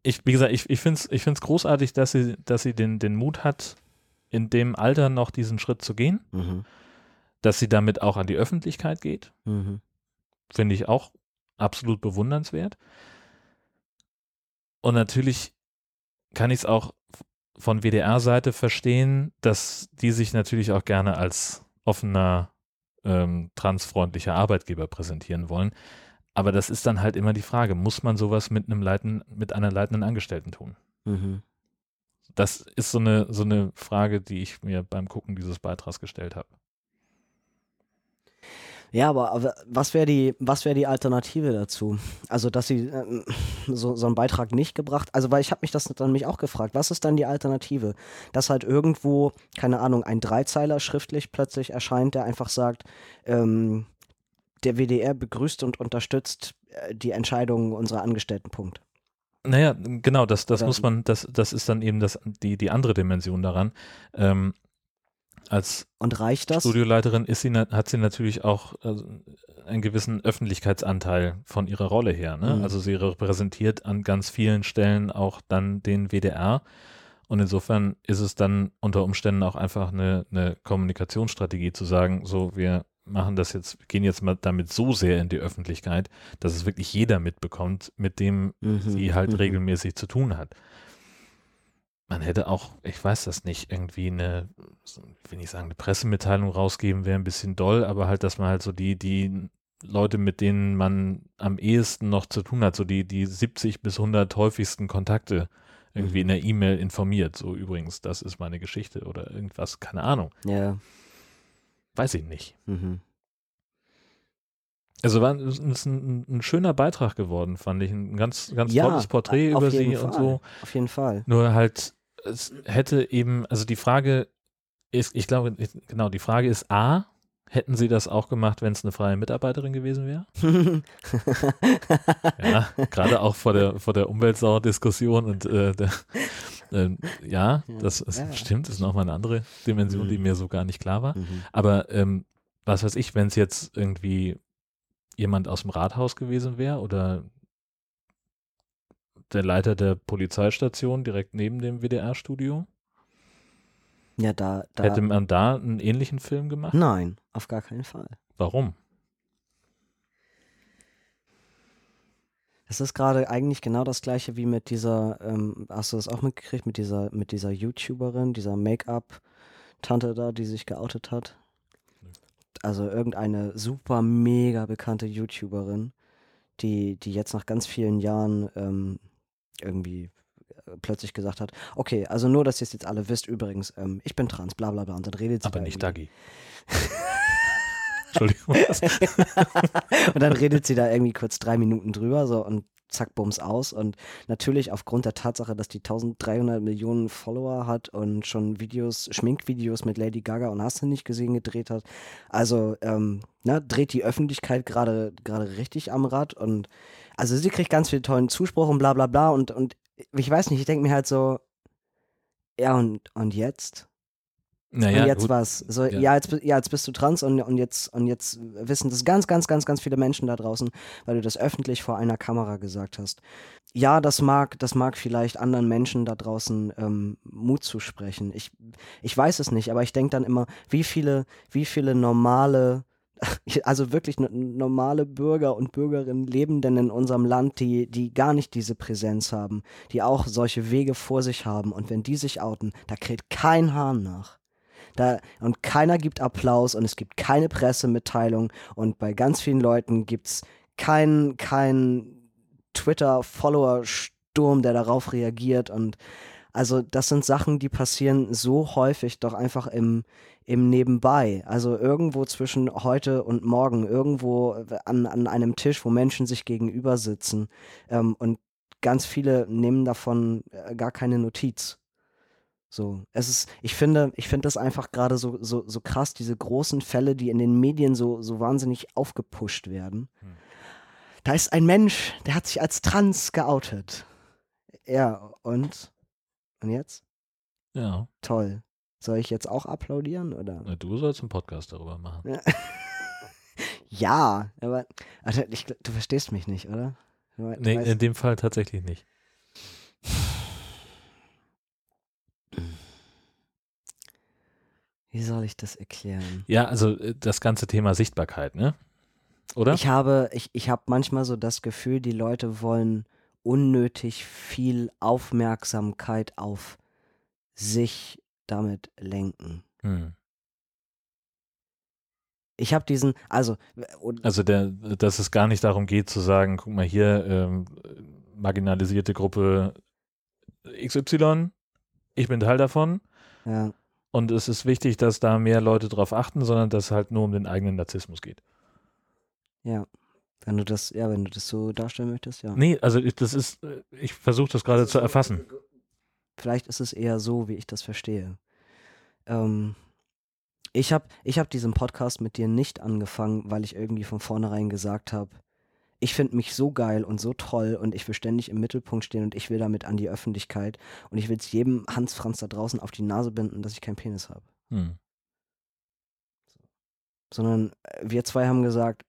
ich, wie gesagt, ich, ich finde es ich find's großartig, dass sie, dass sie den, den Mut hat, in dem Alter noch diesen Schritt zu gehen, Mhm. dass sie damit auch an die Öffentlichkeit geht. Mhm. Finde ich auch absolut bewundernswert. Und natürlich kann ich es auch von WDR-Seite verstehen, dass die sich natürlich auch gerne als offener, ähm, transfreundlicher Arbeitgeber präsentieren wollen. Aber das ist dann halt immer die Frage, muss man sowas mit einem Leiten, mit einer leitenden Angestellten tun? Mhm. Das ist so eine, so eine Frage, die ich mir beim Gucken dieses Beitrags gestellt habe. Ja, aber, aber was wäre die, was wäre die Alternative dazu? Also, dass sie ähm, so, so einen Beitrag nicht gebracht, also weil ich habe mich das dann mich auch gefragt, was ist dann die Alternative? Dass halt irgendwo, keine Ahnung, ein Dreizeiler schriftlich plötzlich erscheint, der einfach sagt, ähm, der WDR begrüßt und unterstützt äh, die Entscheidungen unserer Angestellten. Punkt. Naja, genau, das, das muss man, das, das ist dann eben das, die, die andere Dimension daran. Ähm, als Und reicht das? Studioleiterin ist sie, hat sie natürlich auch also, einen gewissen Öffentlichkeitsanteil von ihrer Rolle her. Ne? Mhm. Also sie repräsentiert an ganz vielen Stellen auch dann den WDR. Und insofern ist es dann unter Umständen auch einfach eine, eine Kommunikationsstrategie zu sagen, so wir machen das jetzt, wir gehen jetzt mal damit so sehr in die Öffentlichkeit, dass es wirklich jeder mitbekommt, mit dem Mhm. sie halt Mhm. regelmäßig zu tun hat. Man hätte auch, ich weiß das nicht, irgendwie eine, ich will nicht sagen, eine Pressemitteilung rausgeben, wäre ein bisschen doll, aber halt, dass man halt so die, die Leute, mit denen man am ehesten noch zu tun hat, so die, die 70 bis 100 häufigsten Kontakte irgendwie in der E-Mail informiert. So übrigens, das ist meine Geschichte oder irgendwas, keine Ahnung. Ja. Weiß ich nicht. Mhm. Also war es ist ein, ein schöner Beitrag geworden, fand ich. Ein ganz, ganz Ja, tolles Porträt über sie und Fall. so. Auf jeden Fall. Nur halt, es hätte eben, also die Frage ist, ich glaube, genau, die Frage ist A, hätten sie das auch gemacht, wenn es eine freie Mitarbeiterin gewesen wäre? [laughs] Ja, gerade auch vor der, vor der Umweltsau-Diskussion und äh, der, ähm, ja, das ist, Ja, stimmt, ist nochmal eine andere Dimension, die Mhm. mir so gar nicht klar war. Mhm. Aber ähm, was weiß ich, wenn es jetzt irgendwie jemand aus dem Rathaus gewesen wäre oder der Leiter der Polizeistation direkt neben dem WDR-Studio, Ja, da, da. hätte man da einen ähnlichen Film gemacht? Nein, auf gar keinen Fall. Warum? Es ist gerade eigentlich genau das gleiche wie mit dieser, ähm, hast du das auch mitgekriegt, mit dieser, mit dieser YouTuberin, dieser Make-up-Tante da, die sich geoutet hat? Also irgendeine super mega bekannte YouTuberin, die, die jetzt nach ganz vielen Jahren ähm, irgendwie äh, plötzlich gesagt hat, okay, also nur, dass ihr es jetzt alle wisst, übrigens, ähm, ich bin trans, bla bla bla, und dann redet sie Aber da nicht Dagi. [laughs] Entschuldigung. [laughs] und dann redet sie da irgendwie kurz drei Minuten drüber so und zack, bums aus. Und natürlich aufgrund der Tatsache, dass die 1300 Millionen Follower hat und schon Videos, Schminkvideos mit Lady Gaga und hast du nicht gesehen gedreht hat. Also, ähm, ne, dreht die Öffentlichkeit gerade gerade richtig am Rad und also sie kriegt ganz viel tollen Zuspruch und bla bla bla und, und ich weiß nicht, ich denke mir halt so, ja und, und jetzt? Naja, und jetzt gut. was. So, Ja. ja. jetzt, ja, jetzt bist du trans und, und, jetzt, und jetzt wissen das ganz, ganz, ganz, ganz viele Menschen da draußen, weil du das öffentlich vor einer Kamera gesagt hast. Ja, das mag, das mag vielleicht anderen Menschen da draußen ähm, Mut zu sprechen. Ich, ich weiß es nicht, aber ich denke dann immer, wie viele, wie viele normale, [laughs] also wirklich no- normale Bürger und Bürgerinnen leben denn in unserem Land, die, die gar nicht diese Präsenz haben, die auch solche Wege vor sich haben. Und wenn die sich outen, da kräht kein Hahn nach. Da, und keiner gibt Applaus und es gibt keine Pressemitteilung und bei ganz vielen Leuten gibt es keinen kein Twitter-Follower-Sturm, der darauf reagiert und Also das sind Sachen, die passieren so häufig doch einfach im, im Nebenbei. Also irgendwo zwischen heute und morgen, irgendwo an, an einem Tisch, wo Menschen sich gegenüber sitzen. Ähm, und ganz viele nehmen davon äh, gar keine Notiz. So, es ist, ich finde, ich finde das einfach gerade so, so, so krass, diese großen Fälle, die in den Medien so, so wahnsinnig aufgepusht werden. Hm. Da ist ein Mensch, der hat sich als trans geoutet. Ja, und? Und jetzt? Ja, Toll. Soll ich jetzt auch applaudieren oder? na, du sollst einen Podcast darüber machen. Ja, [laughs] aber also ich, du verstehst mich nicht, oder? Du, Nee, in dem Fall tatsächlich nicht. Wie soll ich das erklären? Ja, also äh, das ganze Thema Sichtbarkeit, ne? Oder? Ich habe, ich, ich habe manchmal so das Gefühl, die Leute wollen unnötig viel Aufmerksamkeit auf sich damit lenken. hm. Ich habe diesen, also, Also der, dass es gar nicht darum geht zu sagen, guck mal hier, ähm, marginalisierte Gruppe XY, ich bin Teil davon ja, und es ist wichtig, dass da mehr Leute drauf achten, sondern dass es halt nur um den eigenen Narzissmus geht. ja. Wenn du das, ja, wenn du das so darstellen möchtest, ja. Nee, also ich, das ist, ich versuche das gerade zu erfassen. Vielleicht ist es eher so, wie ich das verstehe. Ähm, ich habe ich hab diesen Podcast mit dir nicht angefangen, weil ich irgendwie von vornherein gesagt habe, ich finde mich so geil und so toll und ich will ständig im Mittelpunkt stehen und ich will damit an die Öffentlichkeit und ich will es jedem Hans Franz da draußen auf die Nase binden, dass ich keinen Penis habe. Hm. Sondern äh, wir zwei haben gesagt,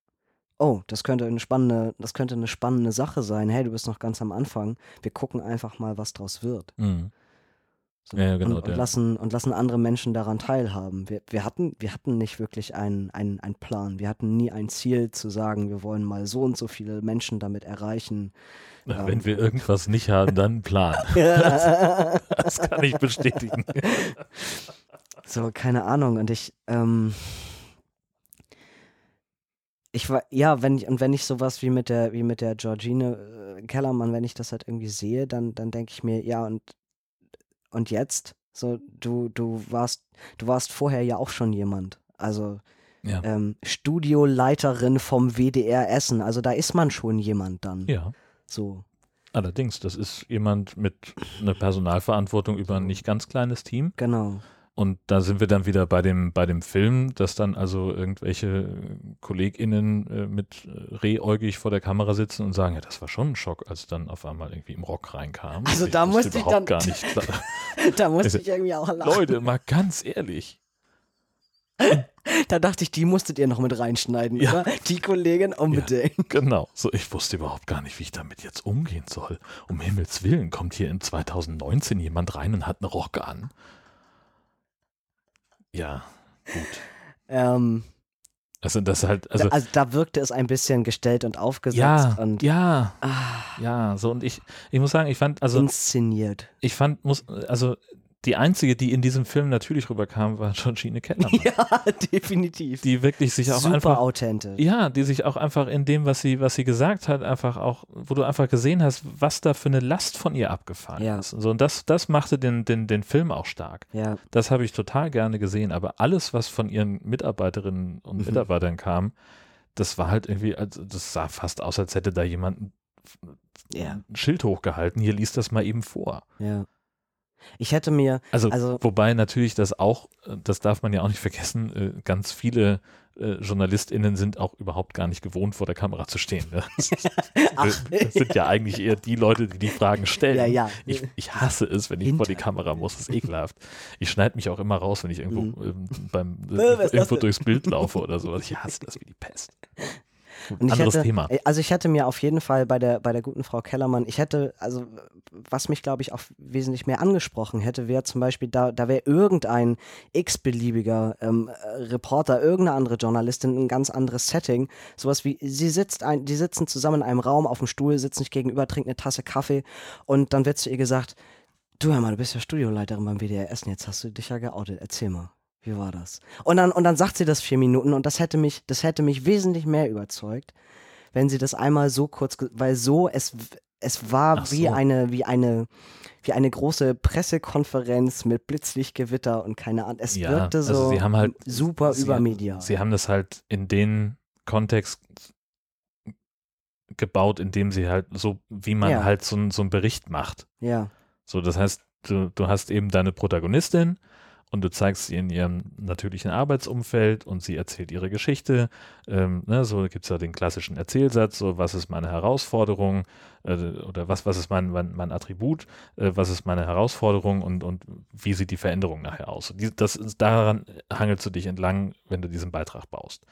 oh, das könnte eine spannende, das könnte eine spannende Sache sein. Hey, du bist noch ganz am Anfang. Wir gucken einfach mal, was draus wird. Hm. So. Ja, ja, genau, und, und, lassen, und lassen andere Menschen daran teilhaben. Wir, wir, hatten, wir hatten nicht wirklich einen, einen, einen Plan. Wir hatten nie ein Ziel zu sagen, wir wollen mal so und so viele Menschen damit erreichen. Na, Wenn wir irgendwas nicht haben, dann einen Plan. [laughs] [laughs] Das kann ich bestätigen. [laughs] so, keine Ahnung. Und ich, ähm, ich war, ja, wenn ich, und wenn ich sowas wie mit der, wie mit der Georgine äh, Kellermann, wenn ich das halt irgendwie sehe, dann, dann denke ich mir, ja, und, und jetzt? So, du, du warst, du warst vorher ja auch schon jemand. Also, Ja. ähm, Studioleiterin vom WDR Essen. Also da ist man schon jemand dann. ja. So. Allerdings, das ist jemand mit einer Personalverantwortung über ein nicht ganz kleines Team. Genau. Und da sind wir dann wieder bei dem, bei dem Film, dass dann also irgendwelche äh, KollegInnen äh, mit äh, rehäugig vor der Kamera sitzen und sagen, ja, das war schon ein Schock, als dann auf einmal irgendwie im Rock reinkam. Also da musste ich dann- gar nicht [laughs] klar. da musste Also, ich irgendwie auch lachen. Leute, mal ganz ehrlich. Da dachte ich, die musstet ihr noch mit reinschneiden, Ja. oder? Die Kollegin unbedingt. Genau. So, ich wusste überhaupt gar nicht, wie ich damit jetzt umgehen soll. Um Himmels Willen kommt hier in 2019 jemand rein und hat eine Rock an. Ja, gut. Ähm, Also das halt, also da, also da wirkte es ein bisschen gestellt und aufgesetzt ja, und ja, ah, ja, so und ich, ich muss sagen, ich fand, also inszeniert. ich fand, muss, also die einzige, die in diesem Film natürlich rüberkam, war Georgine Kellermann, [laughs] Ja, definitiv. die wirklich sich auch Super einfach authentisch. Ja, die sich auch einfach in dem, was sie, was sie gesagt hat, einfach auch, wo du einfach gesehen hast, was da für eine Last von ihr abgefahren Ja. ist. Und, so, und das, das machte den, den, den Film auch stark. Ja, Das habe ich total gerne gesehen. Aber alles, was von ihren Mitarbeiterinnen und Mhm. Mitarbeitern kam, das war halt irgendwie, also das sah fast aus, als hätte da jemand ein ja, ein Schild hochgehalten. Hier liest das mal eben vor. ja. Ich hätte mir, Also, Also- wobei natürlich das auch, äh, das darf man ja auch nicht vergessen, äh, ganz viele äh, JournalistInnen sind auch überhaupt gar nicht gewohnt, vor der Kamera zu stehen. Ne? [laughs] Das, Ach. das sind ja eigentlich eher die Leute, die die Fragen stellen. ja, ja. Ich, ich hasse es, wenn ich vor die Hinter- Kamera muss. Das ist ekelhaft. Ich schneide mich auch immer raus, wenn ich irgendwo Mhm. ähm, beim [laughs] irgendwo durchs Bild laufe oder sowas. Ich hasse das wie die Pest. [laughs] Und ich anderes hätte, Thema. äh, Also ich hätte mir auf jeden Fall bei der, bei der guten Frau Kellermann, ich hätte, also was mich glaube ich auch wesentlich mehr angesprochen hätte, wäre zum Beispiel, da, da wäre irgendein x-beliebiger ähm, äh, Reporter, irgendeine andere Journalistin, ein ganz anderes Setting, sowas wie, sie sitzt ein, die sitzen zusammen in einem Raum auf dem Stuhl, sitzen sich gegenüber, trinken eine Tasse Kaffee und dann wird zu ihr gesagt, du hör mal, du bist ja Studioleiterin beim WDR Essen, jetzt hast du dich ja geoutet, erzähl mal. Wie war das? Und dann, und dann sagt sie das vier Minuten und das hätte mich, das hätte mich wesentlich mehr überzeugt, wenn sie das einmal so kurz, weil so, es, es war Ach wie so. eine, wie eine, wie eine große Pressekonferenz mit Blitzlichtgewitter und keine Ahnung. Es Ja, wirkte so also sie haben halt- super sie- übermedial. Sie haben das halt in den Kontext gebaut, in dem sie halt so, wie man Ja. halt so, so einen Bericht macht. ja, So, das heißt, du, du hast eben deine Protagonistin und du zeigst sie in ihrem natürlichen Arbeitsumfeld und sie erzählt ihre Geschichte. Ähm, ne, so gibt es ja den klassischen Erzählsatz, so was ist meine Herausforderung äh, oder was, was ist mein, mein, mein Attribut, äh, was ist meine Herausforderung und, und wie sieht die Veränderung nachher aus. Die, das ist, daran hangelst du dich entlang, wenn du diesen Beitrag baust.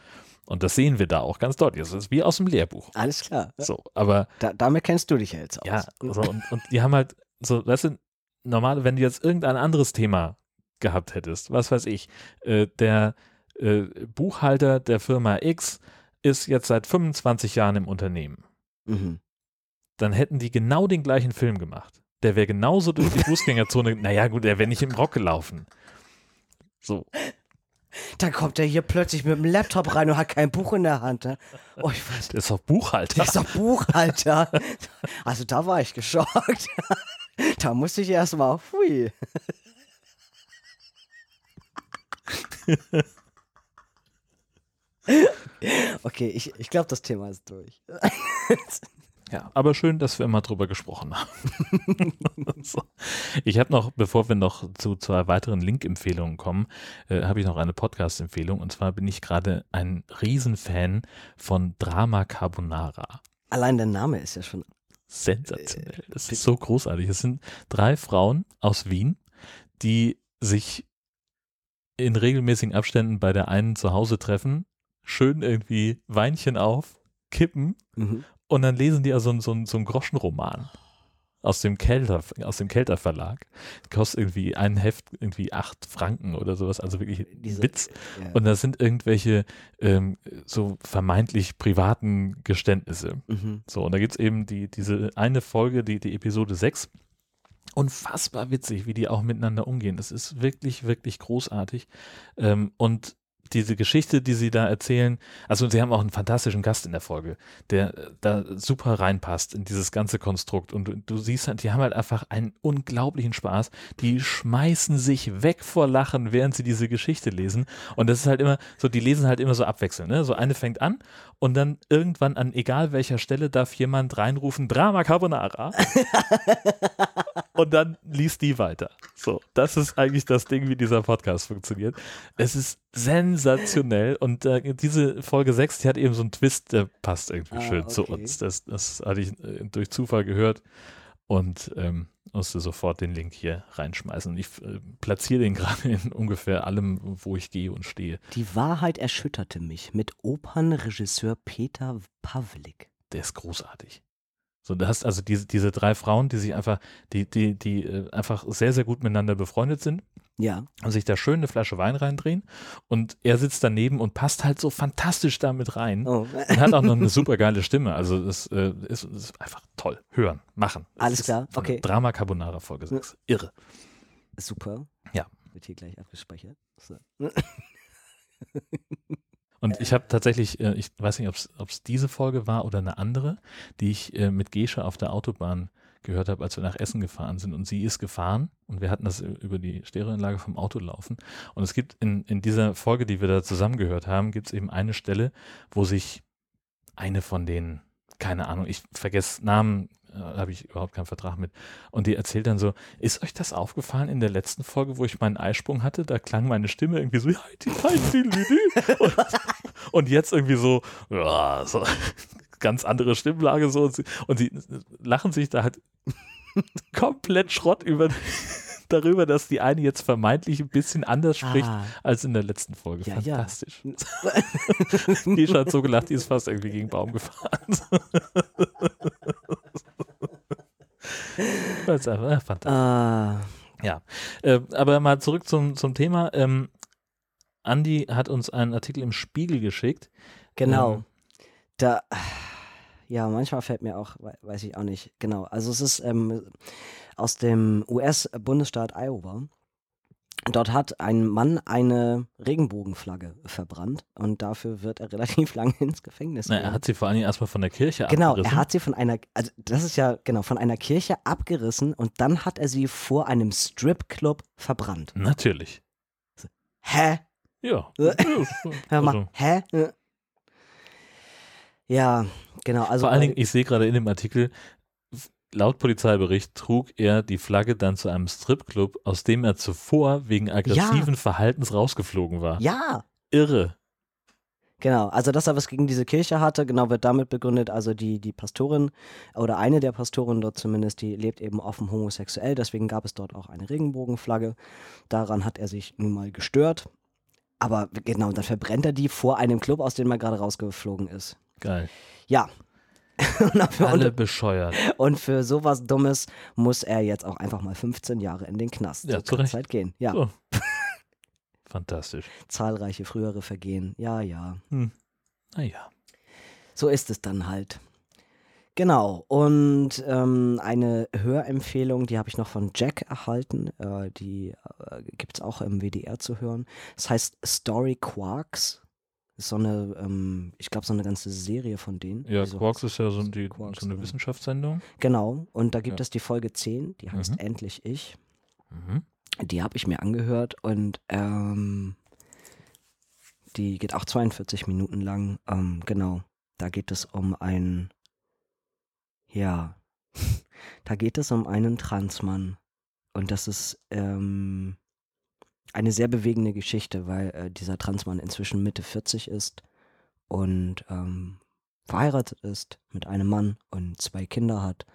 Und das sehen wir da auch ganz deutlich. Das ist wie aus dem Lehrbuch. alles klar. So, aber Da, damit kennst du dich ja jetzt aus. ja, so, und, und die haben halt so, weißt du, normal, wenn du jetzt irgendein anderes Thema gehabt hättest, was weiß ich, äh, der äh, Buchhalter der Firma X ist jetzt seit 25 Jahren im Unternehmen, Mhm. dann hätten die genau den gleichen Film gemacht. Der wäre genauso durch die Fußgängerzone, [laughs] naja gut, der wäre nicht im Rock gelaufen. So, Dann kommt er hier plötzlich mit dem Laptop rein und hat kein Buch in der Hand. Ne? Oh, ich weiß, der ist doch Buchhalter. der ist doch Buchhalter. Also da war ich geschockt. [laughs] Da musste ich erst mal, hui. [laughs] Okay, ich, ich glaube, das Thema ist durch. [laughs] Ja, aber schön, dass wir mal drüber gesprochen haben. [laughs] so. Ich habe noch, bevor wir noch zu zwei weiteren Link-Empfehlungen kommen, äh, habe ich noch eine Podcast-Empfehlung. Und zwar bin ich gerade ein Riesenfan von Drama Carbonara. Allein der Name ist ja schon. Sensationell. Das ist so großartig. Es sind drei Frauen aus Wien, die sich in regelmäßigen Abständen bei der einen zu Hause treffen, schön irgendwie Weinchen auf, kippen Mhm. und dann lesen die also so, einen- so einen Groschenroman aus dem Kelter, aus dem Kelter Verlag. Kostet irgendwie ein Heft irgendwie acht Franken oder sowas, also wirklich Diese- Witz. Ja. Und da sind irgendwelche ähm, so vermeintlich privaten Geständnisse. Mhm. So, und da gibt es eben die, diese eine Folge, die, die Episode 6. Unfassbar witzig, wie die auch miteinander umgehen. Das ist wirklich, wirklich großartig. Ähm, und diese Geschichte, die sie da erzählen, also sie haben auch einen fantastischen Gast in der Folge, der äh, da super reinpasst in dieses ganze Konstrukt. Und du, du siehst halt, die haben halt einfach einen unglaublichen Spaß. Die schmeißen sich weg vor Lachen, während sie diese Geschichte lesen. Und das ist halt immer so, die lesen halt immer so abwechselnd. Ne? So eine fängt an und dann irgendwann an egal welcher Stelle darf jemand reinrufen, Drama Carbonara. [laughs] und dann liest die weiter. So, das ist eigentlich das Ding, wie dieser Podcast funktioniert. Es ist sensationell und äh, diese Folge 6, die hat eben so einen Twist, der passt irgendwie Ah, schön zu okay. uns. Das, das hatte ich äh, durch Zufall gehört und ähm, musste sofort den Link hier reinschmeißen. Und ich äh, platziere den [laughs] gerade in ungefähr allem, wo ich gehe und stehe. Die Wahrheit erschütterte mich mit Opernregisseur Peter Pawlik. der ist großartig. So, du hast also diese, diese drei Frauen, die sich einfach, die, die, die äh, einfach sehr, sehr gut miteinander befreundet sind Ja. und sich da schön eine Flasche Wein reindrehen und er sitzt daneben und passt halt so fantastisch damit rein Oh. und hat auch noch eine super geile Stimme. Also das äh, ist, ist einfach toll. Hören, machen. Es Alles klar, okay. Drama Carbonara Folge 6. Irre. Super. Ja. Wird hier gleich abgespeichert. So. [laughs] Und ich habe tatsächlich, äh, ich weiß nicht, ob es diese Folge war oder eine andere, die ich äh, mit Gesche auf der Autobahn gehört habe, als wir nach Essen gefahren sind. Und sie ist gefahren und wir hatten das ü- über die Stereoanlage vom Auto laufen. Und es gibt in, in dieser Folge, die wir da zusammen gehört haben, gibt es eben eine Stelle, wo sich eine von den, keine Ahnung, ich vergesse Namen, äh, habe ich überhaupt keinen Vertrag mit. Und die erzählt dann so, ist euch das aufgefallen in der letzten Folge, wo ich meinen Eisprung hatte? Da klang meine Stimme irgendwie so, Heidi, Heidi, Lüdi. und, und jetzt irgendwie so, ja, so [laughs] ganz andere Stimmlage so. Und sie, und sie lachen sich da halt [laughs] komplett Schrott über [laughs] darüber, dass die eine jetzt vermeintlich ein bisschen anders spricht Ah. als in der letzten Folge. Ja, ja. Fantastisch. Die hat so gelacht, die ist fast irgendwie gegen den Baum gefahren. Das ist einfach äh, fantastisch. Ah, Ja, äh, aber mal zurück zum, zum Thema. Ähm, Andi hat uns einen Artikel im Spiegel geschickt. genau. Ähm, Da, ja, manchmal fällt mir auch, wei- weiß ich auch nicht, genau. Also es ist ähm, aus dem US-Bundesstaat Iowa. Dort hat ein Mann eine Regenbogenflagge verbrannt und dafür wird er [laughs] relativ lange ins Gefängnis Na, er hat sie vor allen Dingen erstmal von der Kirche Genau, abgerissen. er hat sie von einer, also das ist ja genau, von einer Kirche abgerissen und dann hat er sie vor einem Stripclub verbrannt. Natürlich. Hä? Ja. [laughs] Hör mal, Also, hä? Äh. Ja, genau. Also vor allen Dingen, ich sehe gerade in dem Artikel, laut Polizeibericht trug er die Flagge dann zu einem Stripclub, aus dem er zuvor wegen aggressiven Verhaltens rausgeflogen war. ja, Irre. Genau, also dass er was gegen diese Kirche hatte, genau wird damit begründet, also die, die Pastorin oder eine der Pastoren dort zumindest, die lebt eben offen homosexuell, deswegen gab es dort auch eine Regenbogenflagge. Daran hat er sich nun mal gestört. Aber genau, dann verbrennt er die vor einem Club, aus dem er gerade rausgeflogen ist. Geil. Ja. [laughs] und, Alle und, bescheuert. und für sowas Dummes muss er jetzt auch einfach mal 15 Jahre in den Knast. Ja, so zu Recht. Zeit gehen. Ja, So. [laughs] Fantastisch. zahlreiche frühere Vergehen. Ja, ja. Naja. So ist es dann halt. Genau, und ähm, eine Hörempfehlung, die habe ich noch von Jack erhalten, äh, die äh, gibt es auch im WDR zu hören. Das heißt Story Quarks. Ist so eine, ähm, ich glaube, so eine ganze Serie von denen. Ja, so- Quarks ist ja so, die, Quarks, so eine ja. Wissenschaftssendung. Genau, und da gibt Ja. es die Folge 10, die heißt Mhm. Endlich Ich. Mhm. Die habe ich mir angehört und ähm, die geht auch 42 Minuten lang. Ähm, genau, da geht es um ein, ja, [laughs] da geht es um einen Transmann. Und das ist ähm, eine sehr bewegende Geschichte, weil äh, dieser Transmann inzwischen Mitte 40 ist und ähm, verheiratet ist mit einem Mann und zwei Kinder hat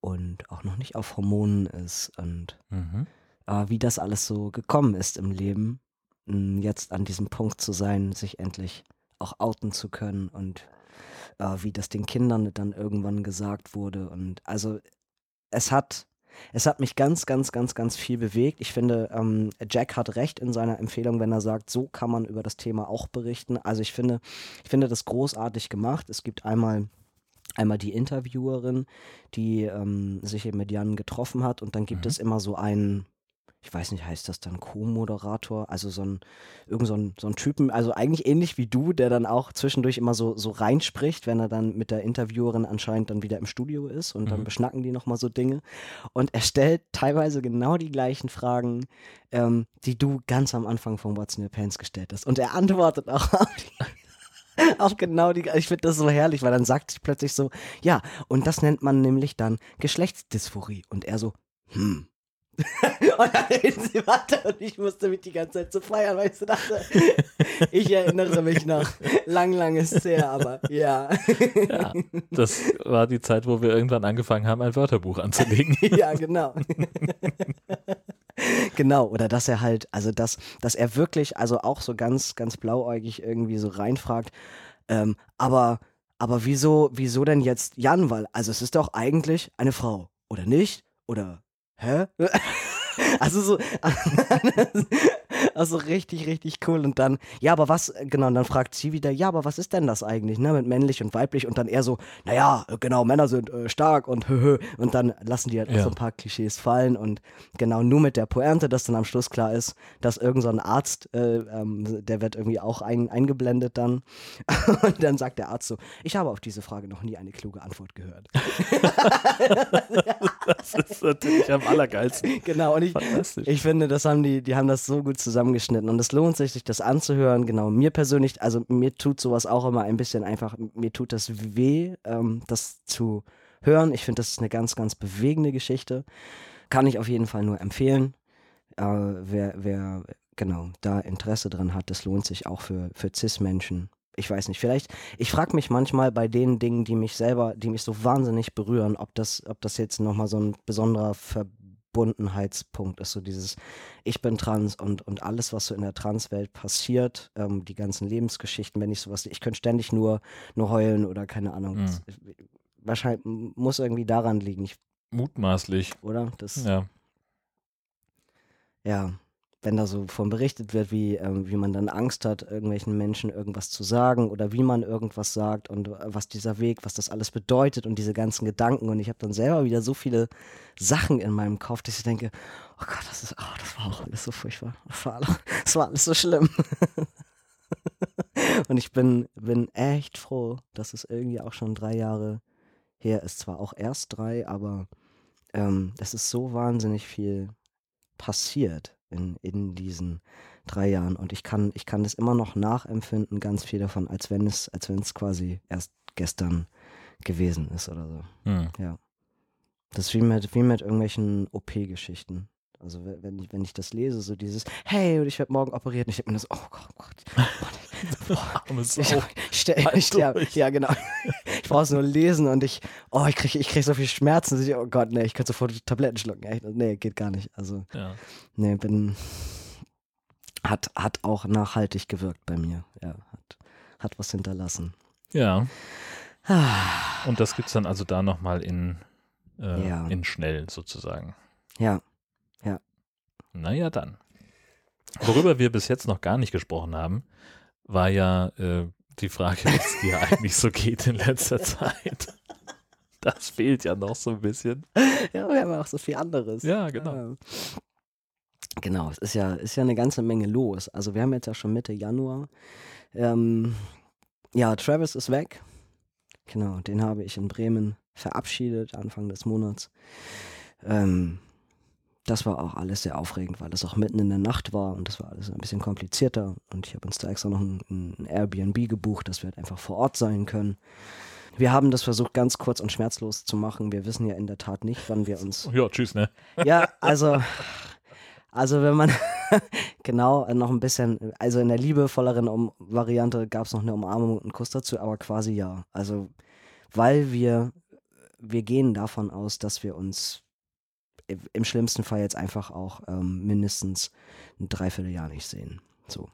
und auch noch nicht auf Hormonen ist und Mhm. äh, wie das alles so gekommen ist im Leben, mh, jetzt an diesem Punkt zu sein, sich endlich auch outen zu können und äh, wie das den Kindern dann irgendwann gesagt wurde. Und also es hat, es hat mich ganz, ganz, ganz, ganz viel bewegt. Ich finde, ähm, Jack hat recht in seiner Empfehlung, wenn er sagt, so kann man über das Thema auch berichten. Also ich finde, ich finde das großartig gemacht. Es gibt einmal einmal die Interviewerin, die ähm, sich eben mit Jan getroffen hat und dann gibt Mhm. es immer so einen, ich weiß nicht, heißt das dann Co-Moderator, also so ein, irgend so ein, so ein Typen, also eigentlich ähnlich wie du, der dann auch zwischendurch immer so, so reinspricht, wenn er dann mit der Interviewerin anscheinend dann wieder im Studio ist und dann Mhm. beschnacken die nochmal so Dinge und er stellt teilweise genau die gleichen Fragen, ähm, die du ganz am Anfang von What's in Your Pants gestellt hast und er antwortet auch [laughs] auf die auch genau die, ich finde das so herrlich, weil dann sagt sie plötzlich so, ja, und das nennt man nämlich dann Geschlechtsdysphorie. Und er so, hm. [laughs] und dann reden sie weiter und ich musste mich die ganze Zeit so feiern, weil ich so dachte, [laughs] ich erinnere mich noch, lang, lang ist her, aber ja. Ja, das war die Zeit, wo wir irgendwann angefangen haben, ein Wörterbuch anzulegen. [laughs] ja, genau. genau, oder dass er halt, also dass, dass er wirklich, also auch so ganz, ganz blauäugig irgendwie so reinfragt, ähm, aber, aber wieso, wieso denn jetzt Jan? Weil, also es ist doch eigentlich eine Frau, oder nicht? Oder, hä? [laughs] Also so, [laughs] also richtig, richtig cool. Und dann, ja, aber was, genau, und dann fragt sie wieder, ja, aber was ist denn das eigentlich, ne, mit männlich und weiblich? Und dann eher so, naja, genau, Männer sind äh, stark und höhö. Und dann lassen die halt auch Ja. so ein paar Klischees fallen und genau, nur mit der Pointe, dass dann am Schluss klar ist, dass irgend so ein Arzt, äh, ähm, der wird irgendwie auch ein, eingeblendet dann. [laughs] Und dann sagt der Arzt so, ich habe auf diese Frage noch nie eine kluge Antwort gehört. [laughs] Das ist natürlich am allergeilsten. genau, und ich. Ich finde, das haben die, die haben das so gut zusammengeschnitten und es lohnt sich, sich das anzuhören. Genau, mir persönlich, also mir tut sowas auch immer ein bisschen einfach, mir tut das weh, ähm, das zu hören. Ich finde, das ist eine ganz, ganz bewegende Geschichte. Kann ich auf jeden Fall nur empfehlen. Äh, wer, wer, genau, da Interesse dran hat, das lohnt sich auch für, für Cis-Menschen. Ich weiß nicht, vielleicht, ich frage mich manchmal bei den Dingen, die mich selber, die mich so wahnsinnig berühren, ob das, ob das jetzt nochmal so ein besonderer Verbundenheitspunkt ist, so dieses, ich bin trans und, und alles, was so in der Transwelt passiert, ähm, die ganzen Lebensgeschichten, wenn ich sowas, ich könnte ständig nur, nur heulen oder keine Ahnung. Mhm. Das, wahrscheinlich muss irgendwie daran liegen, ich, Mutmaßlich. oder? Das, Ja. ja. Wenn da so von berichtet wird, wie, ähm, wie man dann Angst hat, irgendwelchen Menschen irgendwas zu sagen oder wie man irgendwas sagt und äh, was dieser Weg, was das alles bedeutet und diese ganzen Gedanken. Und ich habe dann selber wieder so viele Sachen in meinem Kopf, dass ich denke, oh Gott, das ist, oh, das war auch alles so furchtbar. Das war, alles, [laughs] so schlimm. [laughs] und ich bin, bin echt froh, dass es irgendwie auch schon drei Jahre her ist. Zwar auch erst drei, aber ähm, ist so wahnsinnig viel passiert in, in diesen drei Jahren. Und ich kann, ich kann das immer noch nachempfinden, ganz viel davon, als wenn es, als wenn es quasi erst gestern gewesen ist oder so. Hm. Ja. Das ist wie mit, wie mit irgendwelchen OP-Geschichten. Also we- wenn ich, wenn ich das lese, so dieses, hey, und ich werde morgen operiert, und ich denke mir das, oh Gott, oh Gott. [laughs] Ich, Sau. ich, stell- Halt ich sterbe. durch. Ja, genau. [laughs] Ich brauche es nur lesen und ich, oh, ich kriege ich krieg so viel Schmerzen. dass ich, Oh Gott, nee, ich könnte sofort Tabletten schlucken. Echt. Nee, geht gar nicht. Also, Ja. nee, bin, hat, hat auch nachhaltig gewirkt bei mir. Ja, hat, hat was hinterlassen. ja. Ah, Und das gibt's dann also da nochmal in, äh, Ja. in schnell sozusagen. Ja, Naja, dann. Worüber wir bis jetzt noch gar nicht gesprochen haben, war ja äh, die Frage, wie es dir eigentlich so geht in letzter Zeit. Das fehlt ja noch so ein bisschen. ja, wir haben auch so viel anderes. Ja, genau. Genau, es ist ja, ist ja eine ganze Menge los. Also wir haben jetzt ja schon Mitte Januar. Ähm, ja, Travis ist weg. Genau, den habe ich in Bremen verabschiedet, Anfang des Monats. Ähm, das war auch alles sehr aufregend, weil das auch mitten in der Nacht war und das war alles ein bisschen komplizierter. Und ich habe uns da extra noch ein, ein Airbnb gebucht, dass wir halt einfach vor Ort sein können. Wir haben das versucht, ganz kurz und schmerzlos zu machen. Wir wissen ja in der Tat nicht, wann wir uns Ja, tschüss, ne? ja, also, also wenn man [laughs] genau äh, noch ein bisschen, also in der liebevolleren um Variante gab es noch eine Umarmung und einen Kuss dazu, aber quasi ja. Also, weil wir, wir gehen davon aus, dass wir uns im schlimmsten Fall jetzt einfach auch ähm, mindestens ein Dreivierteljahr nicht sehen. So.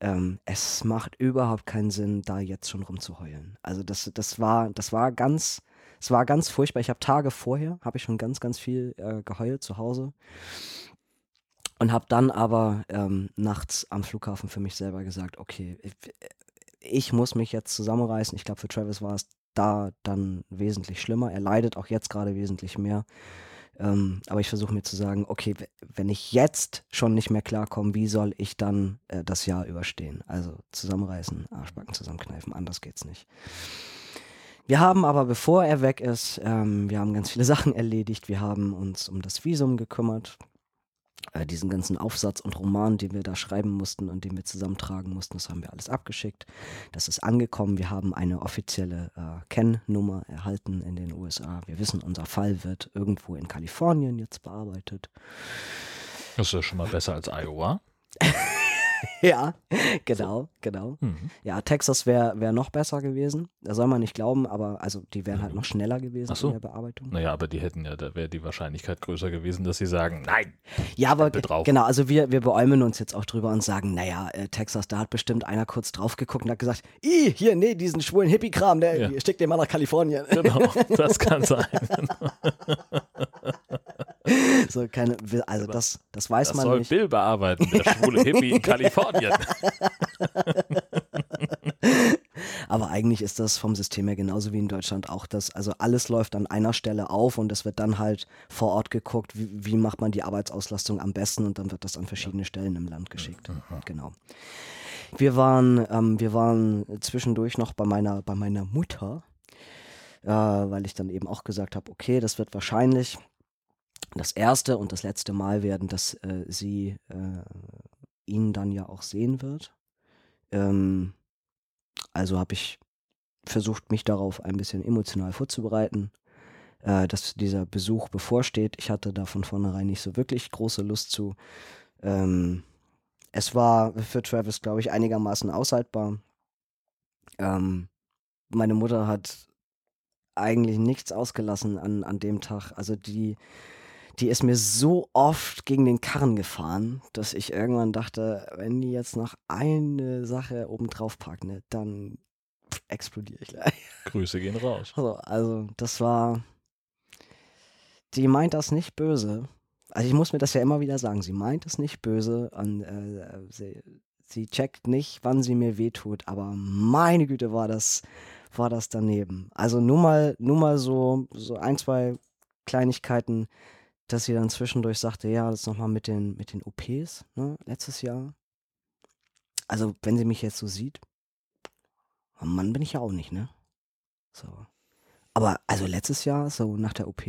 Ähm, es macht überhaupt keinen Sinn, da jetzt schon rumzuheulen. Also das, das war, das war ganz, es war ganz furchtbar. Ich habe Tage vorher, habe ich schon ganz, ganz viel äh, geheult zu Hause. Und habe dann aber ähm, nachts am Flughafen für mich selber gesagt, okay, ich, ich muss mich jetzt zusammenreißen. Ich glaube, für Travis war es da dann wesentlich schlimmer. Er leidet auch jetzt gerade wesentlich mehr. Ähm, aber ich versuche mir zu sagen, okay, wenn ich jetzt schon nicht mehr klarkomme, wie soll ich dann äh, das Jahr überstehen? Also zusammenreißen, Arschbacken zusammenkneifen, anders geht's nicht. Wir haben aber, bevor er weg ist, ähm, wir haben ganz viele [laughs] Sachen erledigt. Wir haben uns um das Visum gekümmert. Äh, diesen ganzen Aufsatz und Roman, den wir da schreiben mussten und den wir zusammentragen mussten, das haben wir alles abgeschickt. Das ist angekommen. Wir haben eine offizielle äh, Kennnummer erhalten in den USA. Wir wissen, unser Fall wird irgendwo in Kalifornien jetzt bearbeitet. Das ist ja schon mal besser als Iowa. [laughs] [laughs] Ja, genau, genau. Mhm. Ja, Texas wäre wär noch besser gewesen. Da soll man nicht glauben, aber also die wären halt noch schneller gewesen so. in der Bearbeitung. Naja, aber die hätten ja, da wäre die Wahrscheinlichkeit größer gewesen, dass sie sagen, nein. Ja, aber genau, also wir, wir beäumeln uns jetzt auch drüber und sagen, naja, äh, Texas, da hat bestimmt einer kurz drauf geguckt und hat gesagt, ih, hier, nee, diesen schwulen Hippie-Kram, der Ja. steckt den mal nach Kalifornien. Genau, das kann [laughs] sein. [laughs] [laughs] so keine, also das, das weiß Das man soll nicht. Bill bearbeiten, der schwule Hippie in [laughs] Kalifornien. [laughs] Aber eigentlich ist das vom System her genauso wie in Deutschland auch das, also alles läuft an einer Stelle auf und es wird dann halt vor Ort geguckt, wie, wie macht man die Arbeitsauslastung am besten und dann wird das an verschiedene Stellen im Land geschickt. Genau. Wir waren, ähm, wir waren zwischendurch noch bei meiner, bei meiner Mutter, äh, weil ich dann eben auch gesagt habe, okay, das wird wahrscheinlich das erste und das letzte Mal werden, dass äh, sie äh, ihn dann ja auch sehen wird. Ähm, also habe ich versucht, mich darauf ein bisschen emotional vorzubereiten, äh, dass dieser Besuch bevorsteht. Ich hatte da von vornherein nicht so wirklich große Lust zu. Ähm, es war für Travis, glaube ich, einigermaßen aushaltbar. Ähm, meine Mutter hat eigentlich nichts ausgelassen an, an dem Tag. Also die, die ist mir so oft gegen den Karren gefahren, dass ich irgendwann dachte, wenn die jetzt noch eine Sache obendrauf packt, ne, dann explodiere ich gleich. [laughs] Grüße gehen raus. Also, also das war, die meint das nicht böse. Also ich muss mir das ja immer wieder sagen. Sie meint es nicht böse und äh, sie, sie checkt nicht, wann sie mir wehtut, aber meine Güte war das, war das daneben. Also nur mal, nur mal so, so ein, zwei Kleinigkeiten, dass sie dann zwischendurch sagte, ja, das nochmal mit den, mit den OPs, ne, letztes Jahr. Also, wenn sie mich jetzt so sieht, Mann bin ich ja auch nicht, ne? So. Aber, also letztes Jahr, so nach der OP,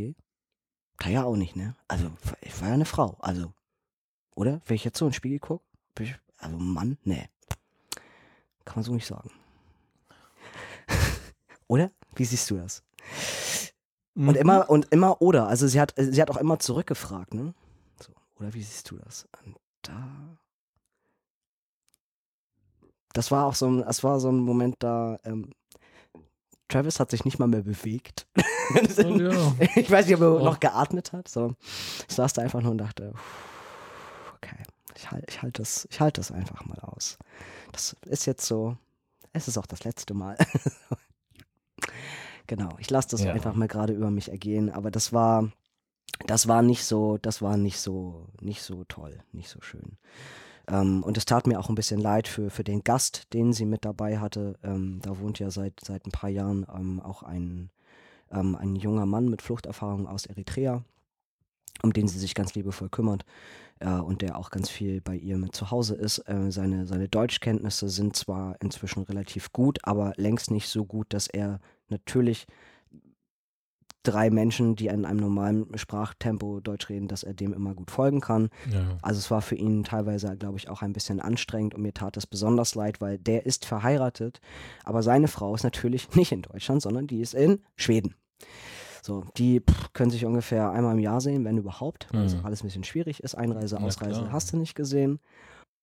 da ja auch nicht, ne? Also, ich war ja eine Frau, also, oder? Wenn ich jetzt so in den Spiegel gucke, also Mann, ne. Kann man so nicht sagen. [laughs] oder? Wie siehst du das? Und Mhm. immer, und immer oder. Also sie hat, sie hat auch immer zurückgefragt, ne? So, oder wie siehst du das? Und da. Das war auch so ein, das war so ein Moment da, ähm, Travis hat sich nicht mal mehr bewegt. [laughs] Oh, ja. [laughs] Ich weiß nicht, ob er Oh. noch geatmet hat. So. Ich saß da einfach nur und dachte, "Puh, okay, ich halte ich halt das, ich halt das einfach mal aus. Das ist jetzt so, es ist auch das letzte Mal. [laughs] genau, ich lasse das Ja. einfach mal gerade über mich ergehen, aber das war, das war nicht so, das war nicht so, nicht so toll, nicht so schön. Ähm, und es tat mir auch ein bisschen leid für, für den Gast, den sie mit dabei hatte. Ähm, da wohnt ja seit, seit ein paar Jahren ähm, auch ein, ähm, ein junger Mann mit Fluchterfahrung aus Eritrea, um den sie sich ganz liebevoll kümmert äh, und der auch ganz viel bei ihr mit zu Hause ist. Äh, seine, seine Deutschkenntnisse sind zwar inzwischen relativ gut, aber längst nicht so gut, dass er natürlich drei Menschen, die in einem normalen Sprachtempo Deutsch reden, dass er dem immer gut folgen kann. ja. Also es war für ihn teilweise, glaube ich, auch ein bisschen anstrengend und mir tat es besonders leid, weil der ist verheiratet, aber seine Frau ist natürlich [laughs] nicht in Deutschland, sondern die ist in Schweden. So, die pff, können sich ungefähr einmal im Jahr sehen, wenn überhaupt, weil es Mhm. auch alles ein bisschen schwierig ist. Einreise, Ausreise hast du nicht gesehen.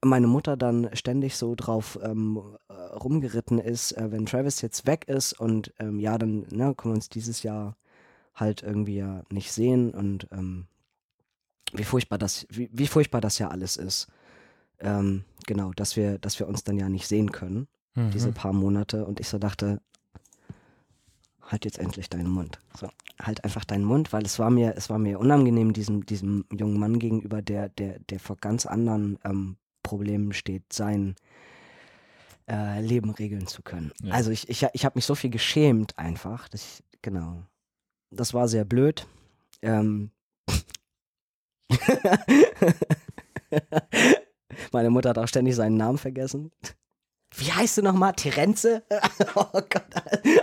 Meine Mutter dann ständig so drauf ähm, äh, rumgeritten ist, äh, wenn Travis jetzt weg ist und ähm, ja, dann ne, können wir uns dieses Jahr halt irgendwie ja nicht sehen und ähm, wie furchtbar das, wie, wie furchtbar das ja alles ist. Ähm, genau, dass wir, dass wir uns dann ja nicht sehen können, Mhm. diese paar Monate. Und ich so dachte, halt jetzt endlich deinen Mund. So, halt einfach deinen Mund, weil es war mir, es war mir unangenehm, diesem, diesem jungen Mann gegenüber, der, der, der vor ganz anderen ähm, Problemen steht, sein äh, Leben regeln zu können. Ja. Also ich, ich, ich habe mich so viel geschämt einfach, dass ich, genau. Das war sehr blöd. Ähm, [laughs] Meine Mutter hat auch ständig seinen Namen vergessen. Wie heißt du nochmal? Terenze? [laughs] oh Gott.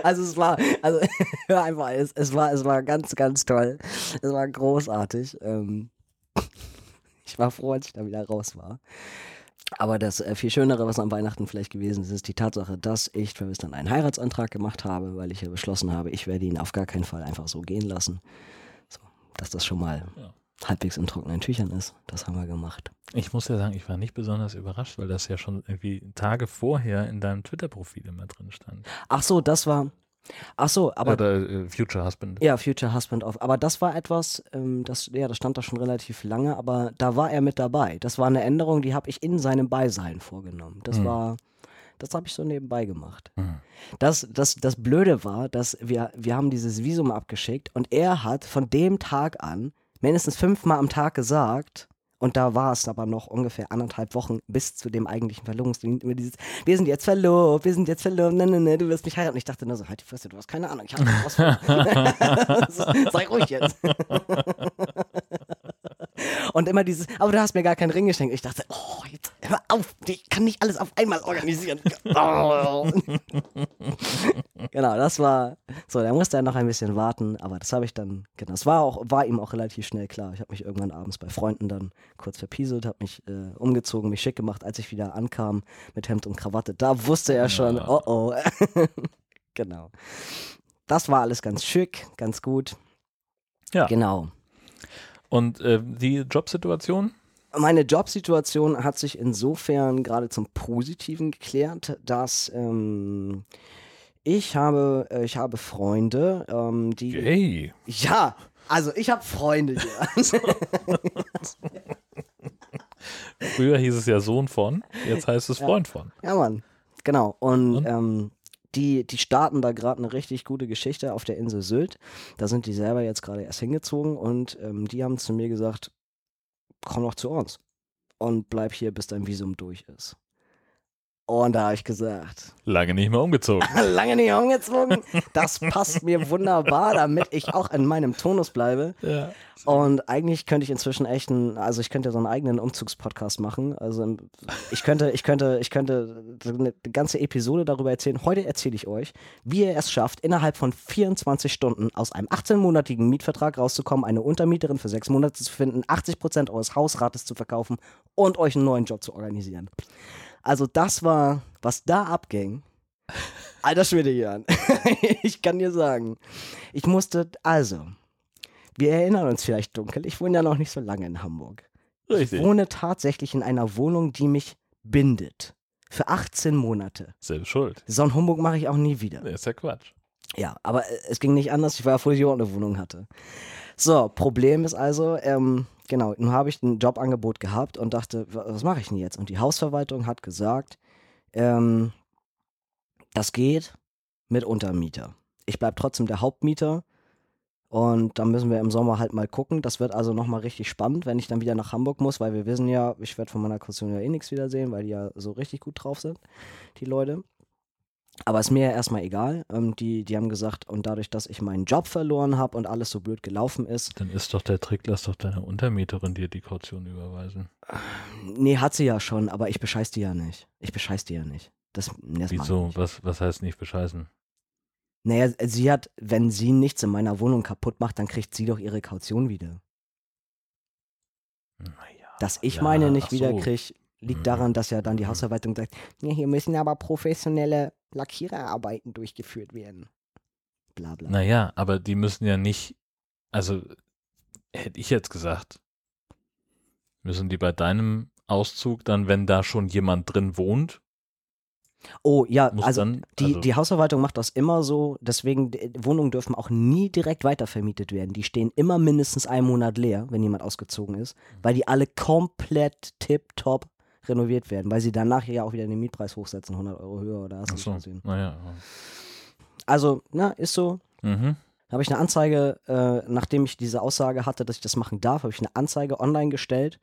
Also es war, also [laughs] hör einfach, es, es war, es war ganz, ganz toll. Es war großartig. Ähm, ich war froh, als ich da wieder raus war. Aber das äh, viel Schönere, was am Weihnachten vielleicht gewesen ist, ist die Tatsache, dass ich dann einen Heiratsantrag gemacht habe, weil ich ja beschlossen habe, ich werde ihn auf gar keinen Fall einfach so gehen lassen. So, dass das schon mal Ja. halbwegs in trockenen Tüchern ist. Das haben wir gemacht. Ich muss ja sagen, ich war nicht besonders überrascht, weil das ja schon irgendwie Tage vorher in deinem Twitter-Profil immer drin stand. Ach so, das war. Ach so, aber Oder äh, Future Husband. Ja, Future Husband of. Aber das war etwas, ähm, das, ja, das stand da schon relativ lange, aber da war er mit dabei. Das war eine Änderung, die habe ich in seinem Beisein vorgenommen. Das Hm. war, das habe ich so nebenbei gemacht. Hm. Das, das, das Blöde war, dass wir, wir haben dieses Visum abgeschickt und er hat von dem Tag an mindestens fünfmal am Tag gesagt, und da war es aber noch ungefähr anderthalb Wochen bis zu dem eigentlichen Verlobungstermin. Immer dieses, wir sind jetzt verlobt, wir sind jetzt verlobt, ne, ne, ne, du wirst mich heiraten. Und ich dachte nur so, halt die Fresse, du hast keine Ahnung, ich habe was. Sei [laughs] ruhig jetzt. [laughs] Und immer dieses, aber du hast mir gar keinen Ring geschenkt. Ich dachte, oh, jetzt hör auf, ich kann nicht alles auf einmal organisieren. Oh. [laughs] [laughs] genau, das war, so, da musste er noch ein bisschen warten, aber das habe ich dann, genau, das war auch, war ihm auch relativ schnell klar. Ich habe mich irgendwann abends bei Freunden dann kurz verpieselt, habe mich äh, umgezogen, mich schick gemacht, als ich wieder ankam mit Hemd und Krawatte. Da wusste er schon, Ja. oh oh. [laughs] genau. Das war alles ganz schick, ganz gut. Ja. Genau. Und äh, die Jobsituation? Meine Jobsituation hat sich insofern gerade zum Positiven geklärt, dass ähm, ich habe, äh, ich habe Freunde, ähm, die. Hey. Ja, also ich habe Freunde hier. [laughs] Früher hieß es ja Sohn von, jetzt heißt es Ja. Freund von. ja, Mann. Genau. Und, Und? Ähm, die, die starten da gerade eine richtig gute Geschichte auf der Insel Sylt. Da sind die selber jetzt gerade erst hingezogen und ähm, die haben zu mir gesagt, komm doch zu uns und bleib hier, bis dein Visum durch ist. Und da habe ich gesagt, Lange nicht mehr umgezogen. [laughs] lange nicht umgezogen, das passt mir wunderbar, damit ich auch in meinem Tonus bleibe. Ja. Und eigentlich könnte ich inzwischen echt einen, also ich könnte so einen eigenen Umzugspodcast machen. Also ich könnte, ich könnte, ich könnte eine ganze Episode darüber erzählen. Heute erzähle ich euch, wie ihr es schafft, innerhalb von 24 Stunden aus einem 18-monatigen Mietvertrag rauszukommen, eine Untermieterin für sechs Monate zu finden, 80 Prozent eures Hausrates zu verkaufen und euch einen neuen Job zu organisieren. Also das war, was da abging. Alter Schwede, Jan. [laughs] ich kann dir sagen, ich musste, also, wir erinnern uns vielleicht dunkel, ich wohne ja noch nicht so lange in Hamburg. Richtig. Ich wohne tatsächlich in einer Wohnung, die mich bindet. Für 18 Monate. Selbst schuld. So einen Humbug mache ich auch nie wieder. Das ist ja Quatsch. Ja, aber es ging nicht anders. Ich war ja froh, dass ich auch eine Wohnung hatte. So, Problem ist also, ähm, genau, nun habe ich ein Jobangebot gehabt und dachte, wa- was mache ich denn jetzt? Und die Hausverwaltung hat gesagt, ähm, das geht mit Untermieter. Ich bleibe trotzdem der Hauptmieter und da müssen wir im Sommer halt mal gucken. Das wird also nochmal richtig spannend, wenn ich dann wieder nach Hamburg muss, weil wir wissen ja, ich werde von meiner Kaution ja eh nichts wiedersehen, weil die ja so richtig gut drauf sind, die Leute. Aber ist mir ja erstmal egal. Ähm, die, die haben gesagt, und dadurch, dass ich meinen Job verloren habe und alles so blöd gelaufen ist, Dann ist doch der Trick, lass doch deine Untermieterin dir die Kaution überweisen. nee, hat sie ja schon, aber ich bescheiß die ja nicht. Ich bescheiß die ja nicht. Das, das Wieso? Was, was heißt nicht bescheißen? Naja, sie hat, wenn sie nichts in meiner Wohnung kaputt macht, dann kriegt sie doch ihre Kaution wieder. Naja. Dass ich ja, meine nicht so. wieder kriege, liegt Mhm. daran, dass ja dann die Mhm. Hausverwaltung sagt, ja, hier müssen aber professionelle Lackiererarbeiten durchgeführt werden. Bla bla. Naja, aber die müssen ja nicht, also hätte ich jetzt gesagt, müssen die bei deinem Auszug dann, wenn da schon jemand drin wohnt, Oh ja, also dann, Die, also, die Hausverwaltung macht das immer so, deswegen Wohnungen dürfen auch nie direkt weitervermietet werden. Die stehen immer mindestens einen Monat leer, wenn jemand ausgezogen ist, weil die alle komplett tipptopp renoviert werden, weil sie danach ja auch wieder den Mietpreis hochsetzen, 100 Euro höher oder hast so, naja. Also, na, ist so. Mhm. Habe ich eine Anzeige, äh, nachdem ich diese Aussage hatte, dass ich das machen darf, habe ich eine Anzeige online gestellt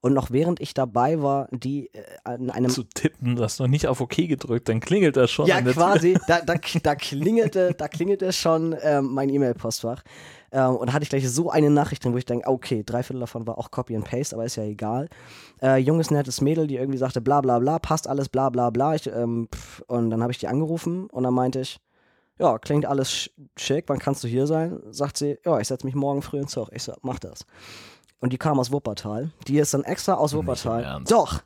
und noch während ich dabei war, die äh, an einem Zu tippen, du hast noch nicht auf OK gedrückt, dann klingelt das schon. Ja, quasi. Da, da, da klingelte, da klingelte schon ähm, mein E-Mail-Postfach. Ähm, und da hatte ich gleich so eine Nachricht drin, wo ich denke, okay, drei Viertel davon war auch Copy and Paste, aber ist ja egal. Äh, junges, nettes Mädel, die irgendwie sagte, bla bla bla, passt alles, bla bla bla. Ich, ähm, pff, und dann habe ich die angerufen und dann meinte ich, ja, klingt alles sch schick, wann kannst du hier sein? Sagt sie, ja, ich setze mich morgen früh ins Zug. Ich so, mach das. Und die kam aus Wuppertal. Die ist dann extra aus Wuppertal. Doch.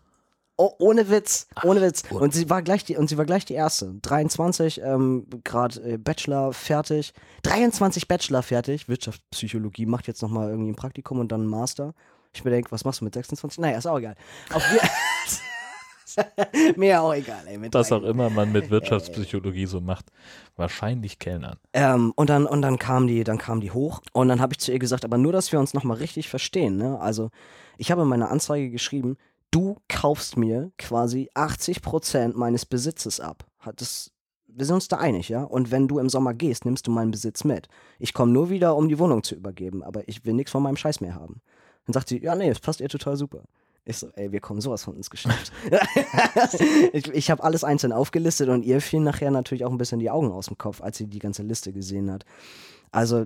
Oh, ohne Witz, ohne Witz. Und sie war gleich die, und sie war gleich die erste. 23, ähm, gerade äh, Bachelor fertig. 23 Bachelor fertig. Wirtschaftspsychologie macht jetzt nochmal irgendwie ein Praktikum und dann ein Master. Ich mir denke, was machst du mit 26? Naja, ist auch egal. Auf [laughs] Mir auch egal, ey. Was auch immer man mit Wirtschaftspsychologie so macht. Wahrscheinlich Kellnern. Ähm, und dann, und dann kam die, dann kam die hoch und dann habe ich zu ihr gesagt, aber nur, dass wir uns nochmal richtig verstehen, ne? Also, ich habe in meiner Anzeige geschrieben, du kaufst mir quasi 80% meines Besitzes ab. Hat das, wir sind uns da einig, ja? Und wenn du im Sommer gehst, nimmst du meinen Besitz mit. Ich komme nur wieder, um die Wohnung zu übergeben, aber ich will nichts von meinem Scheiß mehr haben. Dann sagt sie, ja, nee, es passt ihr total super. Ich so, ey, wir kommen sowas von ins Geschäft. [laughs] ich ich habe alles einzeln aufgelistet und ihr fielen nachher natürlich auch ein bisschen die Augen aus dem Kopf, als sie die ganze Liste gesehen hat. Also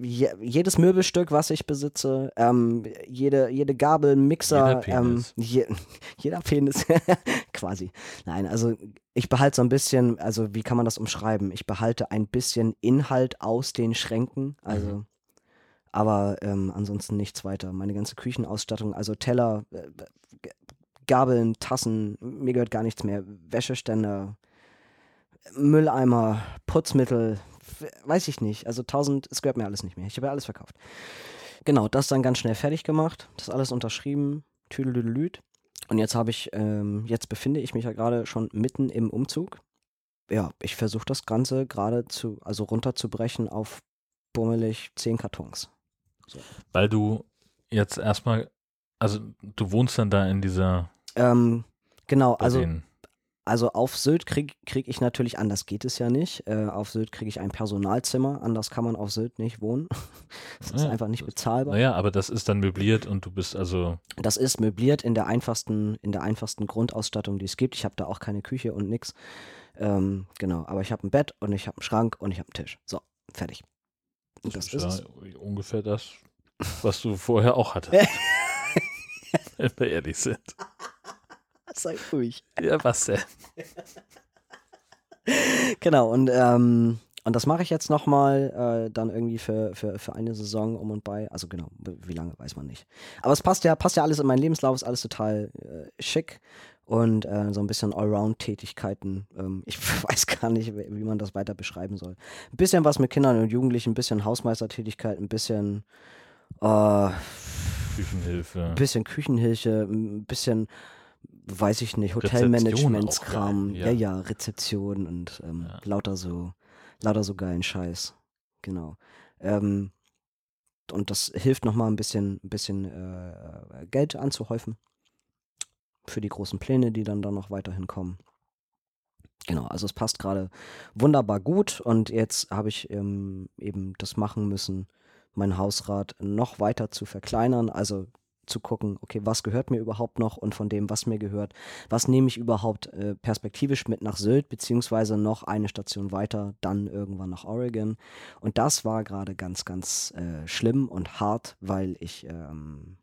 jedes Möbelstück, was ich besitze, ähm, jede, jede Gabel, Mixer, Jeder Penis. Ähm, je, [laughs] jeder Penis, [laughs] quasi. Nein, also ich behalte so ein bisschen, also wie kann man das umschreiben? Ich behalte ein bisschen Inhalt aus den Schränken, also Mhm. aber ähm, ansonsten nichts weiter. Meine ganze Küchenausstattung, also Teller, äh, Gabeln, Tassen, mir gehört gar nichts mehr. Wäscheständer, Mülleimer, Putzmittel, weiß ich nicht. Also tausend, es gehört mir alles nicht mehr. Ich habe ja alles verkauft. Genau, das dann ganz schnell fertig gemacht, das alles unterschrieben, tüdelüdelüt. Und jetzt habe ich, ähm, jetzt befinde ich mich ja gerade schon mitten im Umzug. Ja, ich versuche das Ganze gerade zu, also runterzubrechen auf bummelig zehn Kartons. Weil du jetzt erstmal, also du wohnst dann da in dieser, Ähm, genau, also Also auf Sylt kriege krieg ich natürlich, anders geht es ja nicht. Äh, auf Sylt kriege ich ein Personalzimmer, anders kann man auf Sylt nicht wohnen. [laughs] Das ist Ja, einfach nicht bezahlbar. Naja, aber das ist dann möbliert und du bist also, Das ist möbliert in der einfachsten, in der einfachsten Grundausstattung, die es gibt. Ich habe da auch keine Küche und nix. Ähm, genau, aber ich habe ein Bett und ich habe einen Schrank und ich habe einen Tisch. So, fertig. Und das ist ja ungefähr das, was du vorher auch hattest. [laughs] Wenn wir ehrlich sind. [laughs] Sei ruhig. Ja, was denn? [laughs] Genau, und, ähm, und das mache ich jetzt nochmal äh, dann irgendwie für, für, für eine Saison um und bei. Also genau, wie lange weiß man nicht. Aber es passt ja, passt ja alles in meinen Lebenslauf, ist alles total äh, schick und äh, so ein bisschen Allround-Tätigkeiten. Ähm, ich [laughs] weiß gar nicht, wie man das weiter beschreiben soll. Ein bisschen was mit Kindern und Jugendlichen, ein bisschen Hausmeistertätigkeit, ein bisschen äh, Küchenhilfe. ein bisschen Küchenhilfe, ein bisschen, weiß ich nicht, Hotelmanagementskram, ja. ja. ja, Rezeption und ähm, Ja. lauter so, lauter so geilen Scheiß. Genau. Ähm, und das hilft nochmal ein bisschen, ein bisschen äh, Geld anzuhäufen für die großen Pläne, die dann da noch weiterhin kommen. Genau, also es passt gerade wunderbar gut und jetzt habe ich ähm, eben das machen müssen, mein Hausrat noch weiter zu verkleinern, also zu gucken, okay, was gehört mir überhaupt noch und von dem, was mir gehört, was nehme ich überhaupt äh, perspektivisch mit nach Sylt, beziehungsweise noch eine Station weiter, dann irgendwann nach Oregon. Und das war gerade ganz, ganz äh, schlimm und hart, weil ich ähm,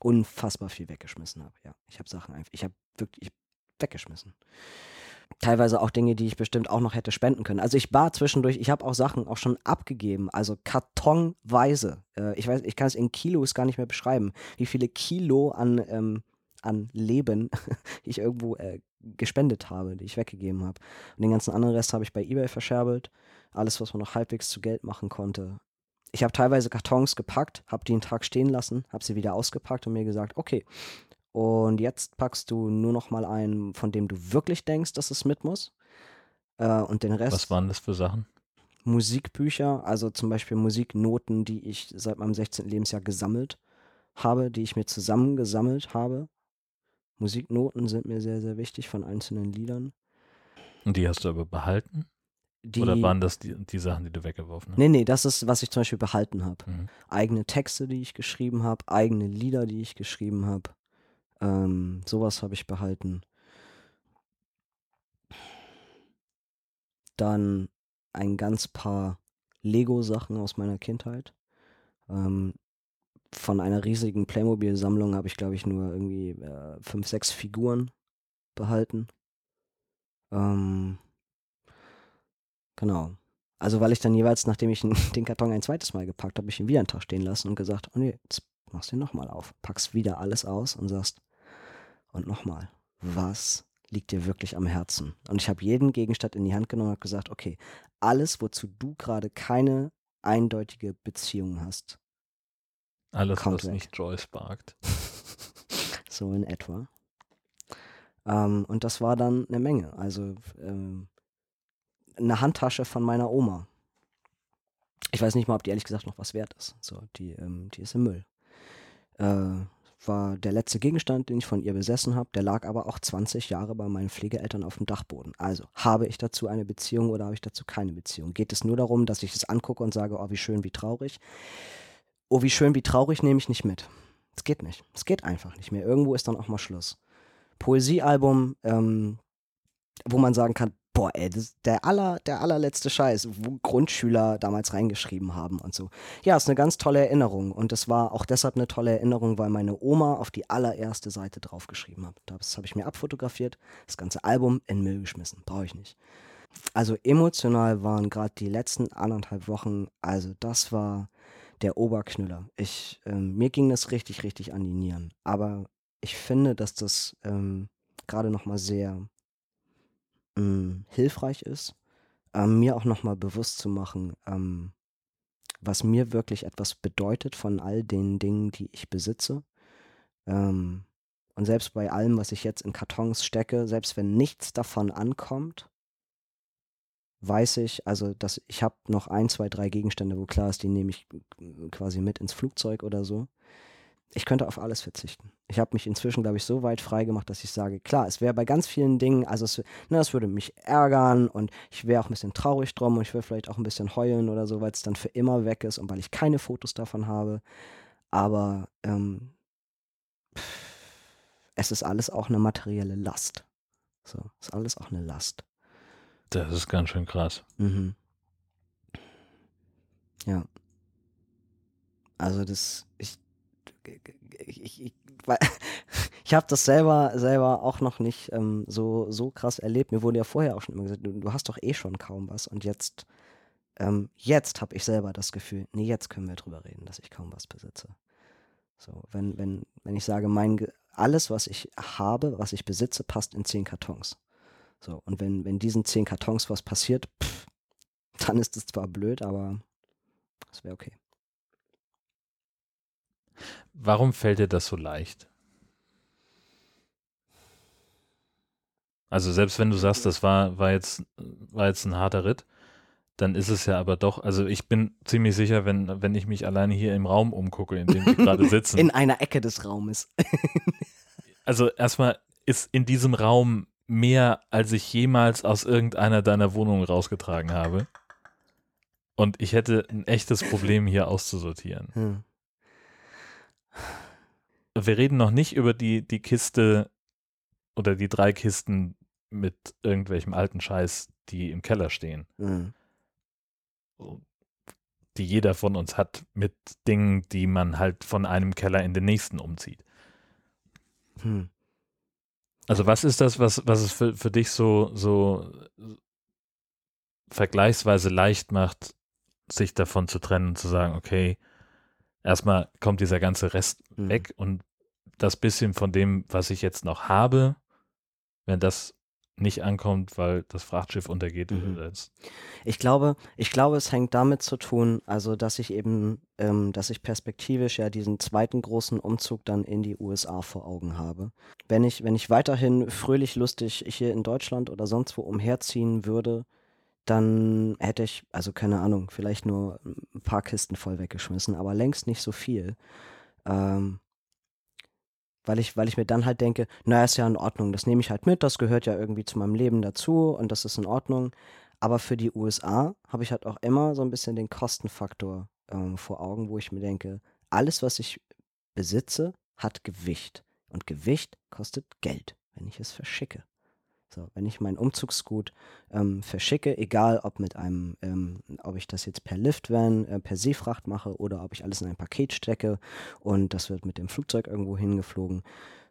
unfassbar viel weggeschmissen habe. Ja, ich habe Sachen einfach, ich habe wirklich weggeschmissen. Teilweise auch Dinge, die ich bestimmt auch noch hätte spenden können. Also ich war zwischendurch, ich habe auch Sachen auch schon abgegeben, also kartonweise. Äh, ich weiß, ich kann es in Kilos gar nicht mehr beschreiben, wie viele Kilo an, ähm, an Leben [laughs] ich irgendwo äh, gespendet habe, die ich weggegeben habe. Und den ganzen anderen Rest habe ich bei eBay verscherbelt. Alles, was man noch halbwegs zu Geld machen konnte. Ich habe teilweise Kartons gepackt, habe die einen Tag stehen lassen, habe sie wieder ausgepackt und mir gesagt, okay, und jetzt packst du nur noch mal einen, von dem du wirklich denkst, dass es mit muss. Äh, und den Rest Was waren das für Sachen? Musikbücher, also zum Beispiel Musiknoten, die ich seit meinem 16. Lebensjahr gesammelt habe, die ich mir zusammengesammelt habe. Musiknoten sind mir sehr, sehr wichtig von einzelnen Liedern. Und die hast du aber behalten? Die, Oder waren das die, die Sachen, die du weggeworfen hast? Nee, nee, das ist, was ich zum Beispiel behalten habe. Mhm. Eigene Texte, die ich geschrieben habe, eigene Lieder, die ich geschrieben habe. Ähm, sowas habe ich behalten. Dann ein ganz paar Lego-Sachen aus meiner Kindheit. Ähm, von einer riesigen Playmobil-Sammlung habe ich, glaube ich, nur irgendwie äh, fünf, sechs Figuren behalten. Ähm, genau. Also weil ich dann jeweils, nachdem ich [laughs] den Karton ein zweites Mal gepackt habe, ich ihn wieder einen Tag stehen lassen und gesagt, oh nee, jetzt machst du ihn nochmal auf. Packst wieder alles aus und sagst, und nochmal, was liegt dir wirklich am Herzen? Und ich habe jeden Gegenstand in die Hand genommen und habe gesagt, okay, alles, wozu du gerade keine eindeutige Beziehung hast, Alles, Kommt was weg. nicht Joy sparkt. [laughs] so in etwa. Ähm, und das war dann eine Menge. Also ähm, eine Handtasche von meiner Oma. Ich weiß nicht mal, ob die ehrlich gesagt noch was wert ist. So, die, ähm, die ist im Müll. Äh, war der letzte Gegenstand, den ich von ihr besessen habe. Der lag aber auch 20 Jahre bei meinen Pflegeeltern auf dem Dachboden. Also, habe ich dazu eine Beziehung oder habe ich dazu keine Beziehung? Geht es nur darum, dass ich es angucke und sage, oh, wie schön, wie traurig? Oh, wie schön, wie traurig nehme ich nicht mit. Es geht nicht. Es geht einfach nicht mehr. Irgendwo ist dann auch mal Schluss. Poesiealbum, ähm, wo man sagen kann, boah, ey, das ist der aller, der allerletzte Scheiß, wo Grundschüler damals reingeschrieben haben und so. Ja, ist eine ganz tolle Erinnerung und es war auch deshalb eine tolle Erinnerung, weil meine Oma auf die allererste Seite draufgeschrieben hat. Das habe ich mir abfotografiert, das ganze Album in den Müll geschmissen, brauche ich nicht. Also emotional waren gerade die letzten anderthalb Wochen, also das war der Oberknüller. Ich, ähm, mir ging das richtig, richtig an die Nieren. Aber ich finde, dass das ähm, gerade nochmal sehr ähm, hilfreich ist, ähm, mir auch nochmal bewusst zu machen, ähm, was mir wirklich etwas bedeutet von all den Dingen, die ich besitze. Ähm, und selbst bei allem, was ich jetzt in Kartons stecke, selbst wenn nichts davon ankommt, weiß ich, also dass ich habe noch ein, zwei, drei Gegenstände, wo klar ist, die nehme ich äh, quasi mit ins Flugzeug oder so. Ich könnte auf alles verzichten. Ich habe mich inzwischen, glaube ich, so weit frei gemacht, dass ich sage, klar, es wäre bei ganz vielen Dingen, also es, ne, es würde mich ärgern und ich wäre auch ein bisschen traurig drum und ich würde vielleicht auch ein bisschen heulen oder so, weil es dann für immer weg ist und weil ich keine Fotos davon habe. Aber ähm, es ist alles auch eine materielle Last. So, ist alles auch eine Last. Das ist ganz schön krass. Mhm. Ja. Also das, ich, ich, ich, [laughs] ich, habe das selber, selber auch noch nicht ähm, so, so krass erlebt. Mir wurde ja vorher auch schon immer gesagt, du, du hast doch eh schon kaum was. Und jetzt, ähm, jetzt habe ich selber das Gefühl, nee, jetzt können wir drüber reden, dass ich kaum was besitze. So, wenn, wenn, wenn ich sage, mein, alles, was ich habe, was ich besitze, passt in zehn Kartons. So, und wenn, wenn diesen zehn Kartons was passiert, pff, dann ist es zwar blöd, aber es wäre okay. Warum fällt dir das so leicht? Also selbst wenn du sagst, das war, war, jetzt, war jetzt ein harter Ritt, dann ist es ja aber doch, also ich bin ziemlich sicher, wenn, wenn ich mich alleine hier im Raum umgucke, in dem wir [laughs] gerade sitzen. In einer Ecke des Raumes. [laughs] also erstmal ist in diesem Raum mehr, als ich jemals aus irgendeiner deiner Wohnungen rausgetragen habe. Und ich hätte ein echtes Problem hier auszusortieren. Hm. Wir reden noch nicht über die, die Kiste oder die drei Kisten mit irgendwelchem alten Scheiß, die im Keller stehen. Hm. Die jeder von uns hat mit Dingen, die man halt von einem Keller in den nächsten umzieht. Hm. Also was ist das, was, was es für, für dich so, so vergleichsweise leicht macht, sich davon zu trennen und zu sagen, okay, erstmal kommt dieser ganze Rest Mhm. weg und das bisschen von dem, was ich jetzt noch habe, wenn das nicht ankommt, weil das Frachtschiff untergeht Mhm. das, Ich glaube, ich glaube, es hängt damit zu tun, also dass ich eben, ähm, dass ich perspektivisch ja diesen zweiten großen Umzug dann in die USA vor Augen habe. Wenn ich, wenn ich weiterhin fröhlich lustig hier in Deutschland oder sonst wo umherziehen würde, dann hätte ich, also keine Ahnung, vielleicht nur ein paar Kisten voll weggeschmissen, aber längst nicht so viel. Ähm, weil ich, weil ich mir dann halt denke, naja, ist ja in Ordnung, das nehme ich halt mit, das gehört ja irgendwie zu meinem Leben dazu und das ist in Ordnung. Aber für die USA habe ich halt auch immer so ein bisschen den Kostenfaktor ähm, vor Augen, wo ich mir denke, alles, was ich besitze, hat Gewicht. Und Gewicht kostet Geld, wenn ich es verschicke. So, wenn ich mein Umzugsgut ähm, verschicke, egal ob mit einem, ähm, ob ich das jetzt per Liftvan, äh, per Seefracht mache oder ob ich alles in ein Paket stecke und das wird mit dem Flugzeug irgendwo hingeflogen.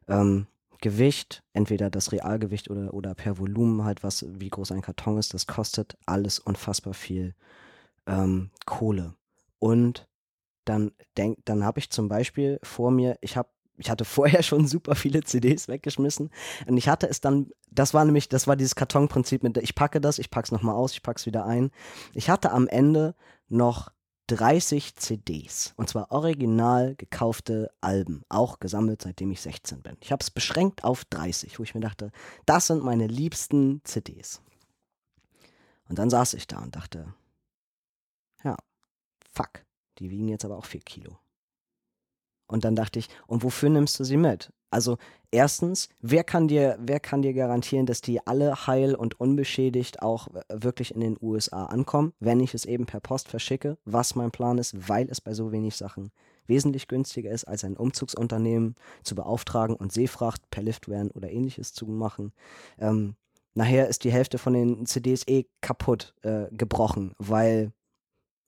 Ähm, Gewicht, entweder das Realgewicht oder, oder per Volumen halt, was, wie groß ein Karton ist, das kostet alles unfassbar viel ähm, Kohle. Und dann denk, dann habe ich zum Beispiel vor mir, ich habe ich hatte vorher schon super viele CDs weggeschmissen und ich hatte es dann, das war nämlich, das war dieses Kartonprinzip mit, ich packe das, ich pack's nochmal aus, ich pack's wieder ein. Ich hatte am Ende noch 30 CDs und zwar original gekaufte Alben, auch gesammelt seitdem ich 16 bin. Ich habe es beschränkt auf 30, wo ich mir dachte, das sind meine liebsten CDs. Und dann saß ich da und dachte, ja, fuck, die wiegen jetzt aber auch 4 Kilo. Und dann dachte ich, und wofür nimmst du sie mit? Also erstens, wer kann dir, wer kann dir garantieren, dass die alle heil und unbeschädigt auch äh, wirklich in den USA ankommen, wenn ich es eben per Post verschicke, was mein Plan ist, weil es bei so wenig Sachen wesentlich günstiger ist, als ein Umzugsunternehmen zu beauftragen und Seefracht per Liftvan oder ähnliches zu machen. Ähm, nachher ist die Hälfte von den CDs eh kaputt, äh, gebrochen, weil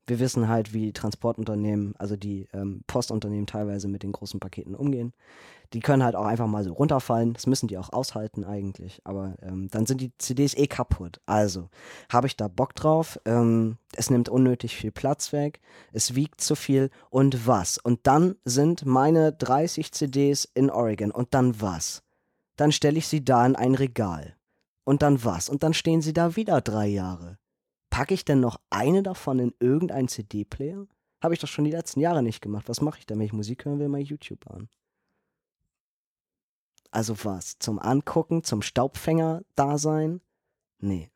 wir wissen halt, wie Transportunternehmen, also die ähm, Postunternehmen teilweise mit den großen Paketen umgehen. Die können halt auch einfach mal so runterfallen. Das müssen die auch aushalten eigentlich. Aber ähm, dann sind die CDs eh kaputt. Also habe ich da Bock drauf. Ähm, es nimmt unnötig viel Platz weg. Es wiegt zu viel. Und was? Und dann sind meine 30 CDs in Oregon. Und dann was? Dann stelle ich sie da in ein Regal. Und dann was? Und dann stehen sie da wieder drei Jahre. Packe ich denn noch eine davon in irgendeinen CD-Player? Habe ich doch schon die letzten Jahre nicht gemacht. Was mache ich denn, wenn ich Musik hören will, mal YouTube an? Also was? Zum Angucken, zum Staubfänger da sein? Nee.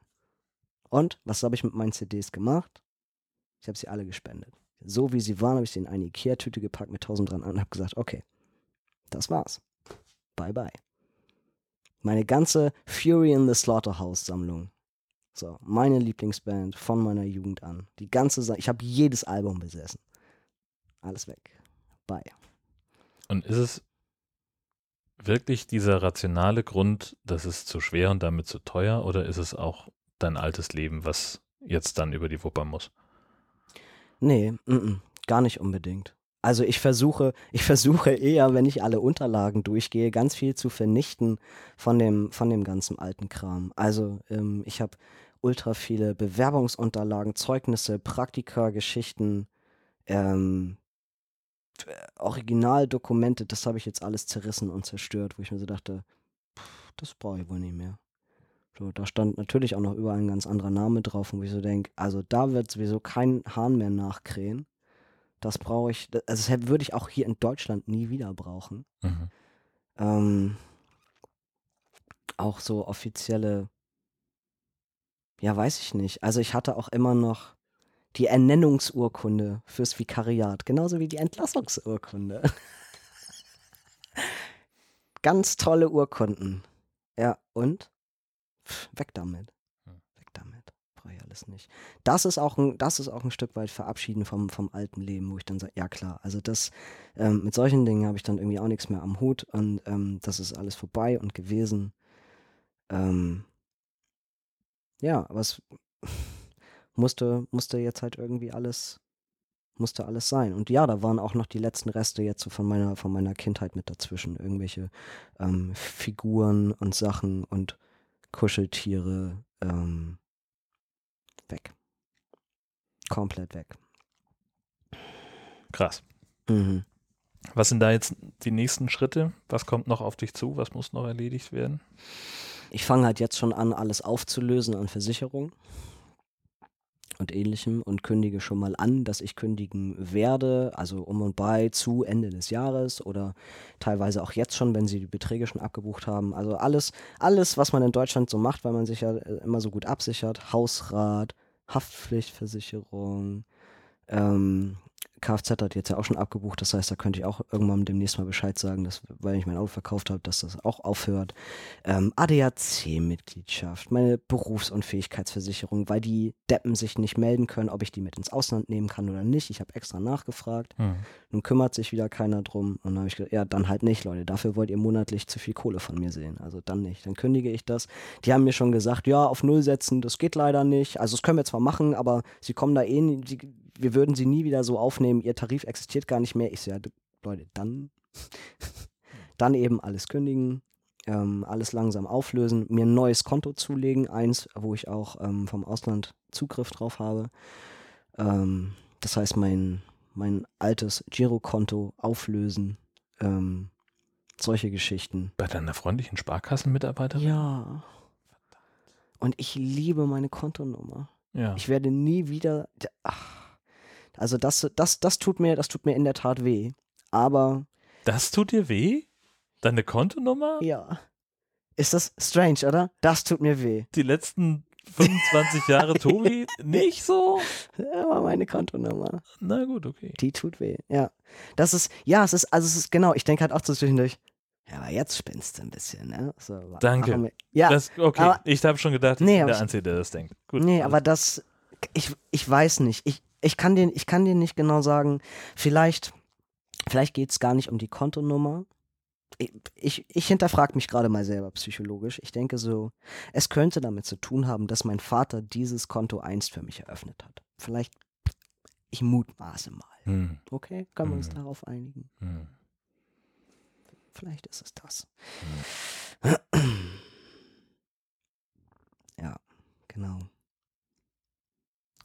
Und was habe ich mit meinen CDs gemacht? Ich habe sie alle gespendet. So wie sie waren, habe ich sie in eine Ikea-Tüte gepackt mit tausend dran an und habe gesagt, okay, Das war's. Bye bye. Meine ganze Fury in the Slaughterhouse Sammlung. So, meine Lieblingsband von meiner Jugend an. Die ganze Sa ich habe jedes Album besessen. Alles weg. Bye. Und ist es wirklich dieser rationale Grund, das ist zu schwer und damit zu teuer, oder ist es auch dein altes Leben, was jetzt dann über die Wupper muss? Nee, mm -mm, gar nicht unbedingt. Also ich versuche, ich versuche eher, wenn ich alle Unterlagen durchgehe, ganz viel zu vernichten von dem, von dem ganzen alten Kram. Also ähm, ich habe ultra viele Bewerbungsunterlagen, Zeugnisse, Praktika, Geschichten, ähm, Originaldokumente, das habe ich jetzt alles zerrissen und zerstört, wo ich mir so dachte, pff, das brauche ich wohl nicht mehr. So, da stand natürlich auch noch überall ein ganz anderer Name drauf, wo ich so denke, also da wird sowieso kein Hahn mehr nachkrähen. Das brauche ich, also das würde ich auch hier in Deutschland nie wieder brauchen. Mhm. Ähm, auch so offizielle, ja, weiß ich nicht. Also ich hatte auch immer noch die Ernennungsurkunde fürs Vikariat, genauso wie die Entlassungsurkunde. [laughs] Ganz tolle Urkunden. Ja, und? Pff, weg damit. Hm. Weg damit. Brauche ich alles nicht. Das ist auch ein, das ist auch ein Stück weit Verabschieden vom, vom alten Leben, wo ich dann sage, ja klar, also das, ähm, mit solchen Dingen habe ich dann irgendwie auch nichts mehr am Hut und ähm, das ist alles vorbei und gewesen. Ähm, ja, aber es [laughs] musste, musste jetzt halt irgendwie alles, musste alles sein. Und ja, da waren auch noch die letzten Reste jetzt so von meiner, von meiner Kindheit mit dazwischen. Irgendwelche ähm, Figuren und Sachen und Kuscheltiere ähm, weg. Komplett weg. Krass. Mhm. Was sind da jetzt die nächsten Schritte? Was kommt noch auf dich zu? Was muss noch erledigt werden? Ich fange halt jetzt schon an, alles aufzulösen an Versicherung und ähnlichem und kündige schon mal an, dass ich kündigen werde, also um und bei zu Ende des Jahres oder teilweise auch jetzt schon, wenn sie die Beträge schon abgebucht haben. Also alles, alles, was man in Deutschland so macht, weil man sich ja äh, immer so gut absichert, Hausrat, Haftpflichtversicherung, ähm, Kfz hat jetzt ja auch schon abgebucht, das heißt, da könnte ich auch irgendwann demnächst mal Bescheid sagen, dass, weil ich mein Auto verkauft habe, dass das auch aufhört. Ähm, ADAC-Mitgliedschaft, meine Berufsunfähigkeitsversicherung, weil die Deppen sich nicht melden können, ob ich die mit ins Ausland nehmen kann oder nicht. Ich habe extra nachgefragt. Hm. Nun kümmert sich wieder keiner drum. Und dann habe ich gesagt, ja, dann halt nicht, Leute. Dafür wollt ihr monatlich zu viel Kohle von mir sehen. Also dann nicht. Dann kündige ich das. Die haben mir schon gesagt, ja, auf Null setzen, das geht leider nicht. Also das können wir zwar machen, aber sie kommen da eh, sie, wir würden sie nie wieder so aufnehmen. Ihr Tarif existiert gar nicht mehr. Ich so, ja, Leute, dann, [laughs] dann eben alles kündigen. Ähm, alles langsam auflösen, mir ein neues Konto zulegen, eins, wo ich auch ähm, vom Ausland Zugriff drauf habe. Ähm, das heißt, mein, mein altes Girokonto auflösen, ähm, solche Geschichten. Bei deiner freundlichen Sparkassenmitarbeiterin? Ja. Und ich liebe meine Kontonummer. Ja. Ich werde nie wieder. Ach, also das, das, das tut mir, das tut mir in der Tat weh. Aber Das tut dir weh? Deine Kontonummer? ja. Ist das strange, oder? Das tut mir weh. Die letzten 25 Jahre Tobi [laughs] nicht so? Aber meine Kontonummer. Na gut, okay. Die tut weh, ja. Das ist, ja, es ist, also es ist genau, ich denke halt auch zwischendurch, ja, aber jetzt spinnst du ein bisschen, ne? So, Danke. Ja, Das, okay, aber- ich habe schon gedacht, Nee, der Einzige, der das denkt. Gut. nee, aber das, ich, ich weiß nicht. Ich, ich, kann dir, ich kann dir nicht genau sagen, vielleicht, vielleicht geht es gar nicht um die Kontonummer. Ich, ich, ich hinterfrage mich gerade mal selber psychologisch. Ich denke so, es könnte damit zu tun haben, dass mein Vater dieses Konto einst für mich eröffnet hat. Vielleicht, ich mutmaße mal. Hm, Okay, können wir uns Mhm. darauf einigen? hm. Vielleicht ist es das. Hm. Ja, genau.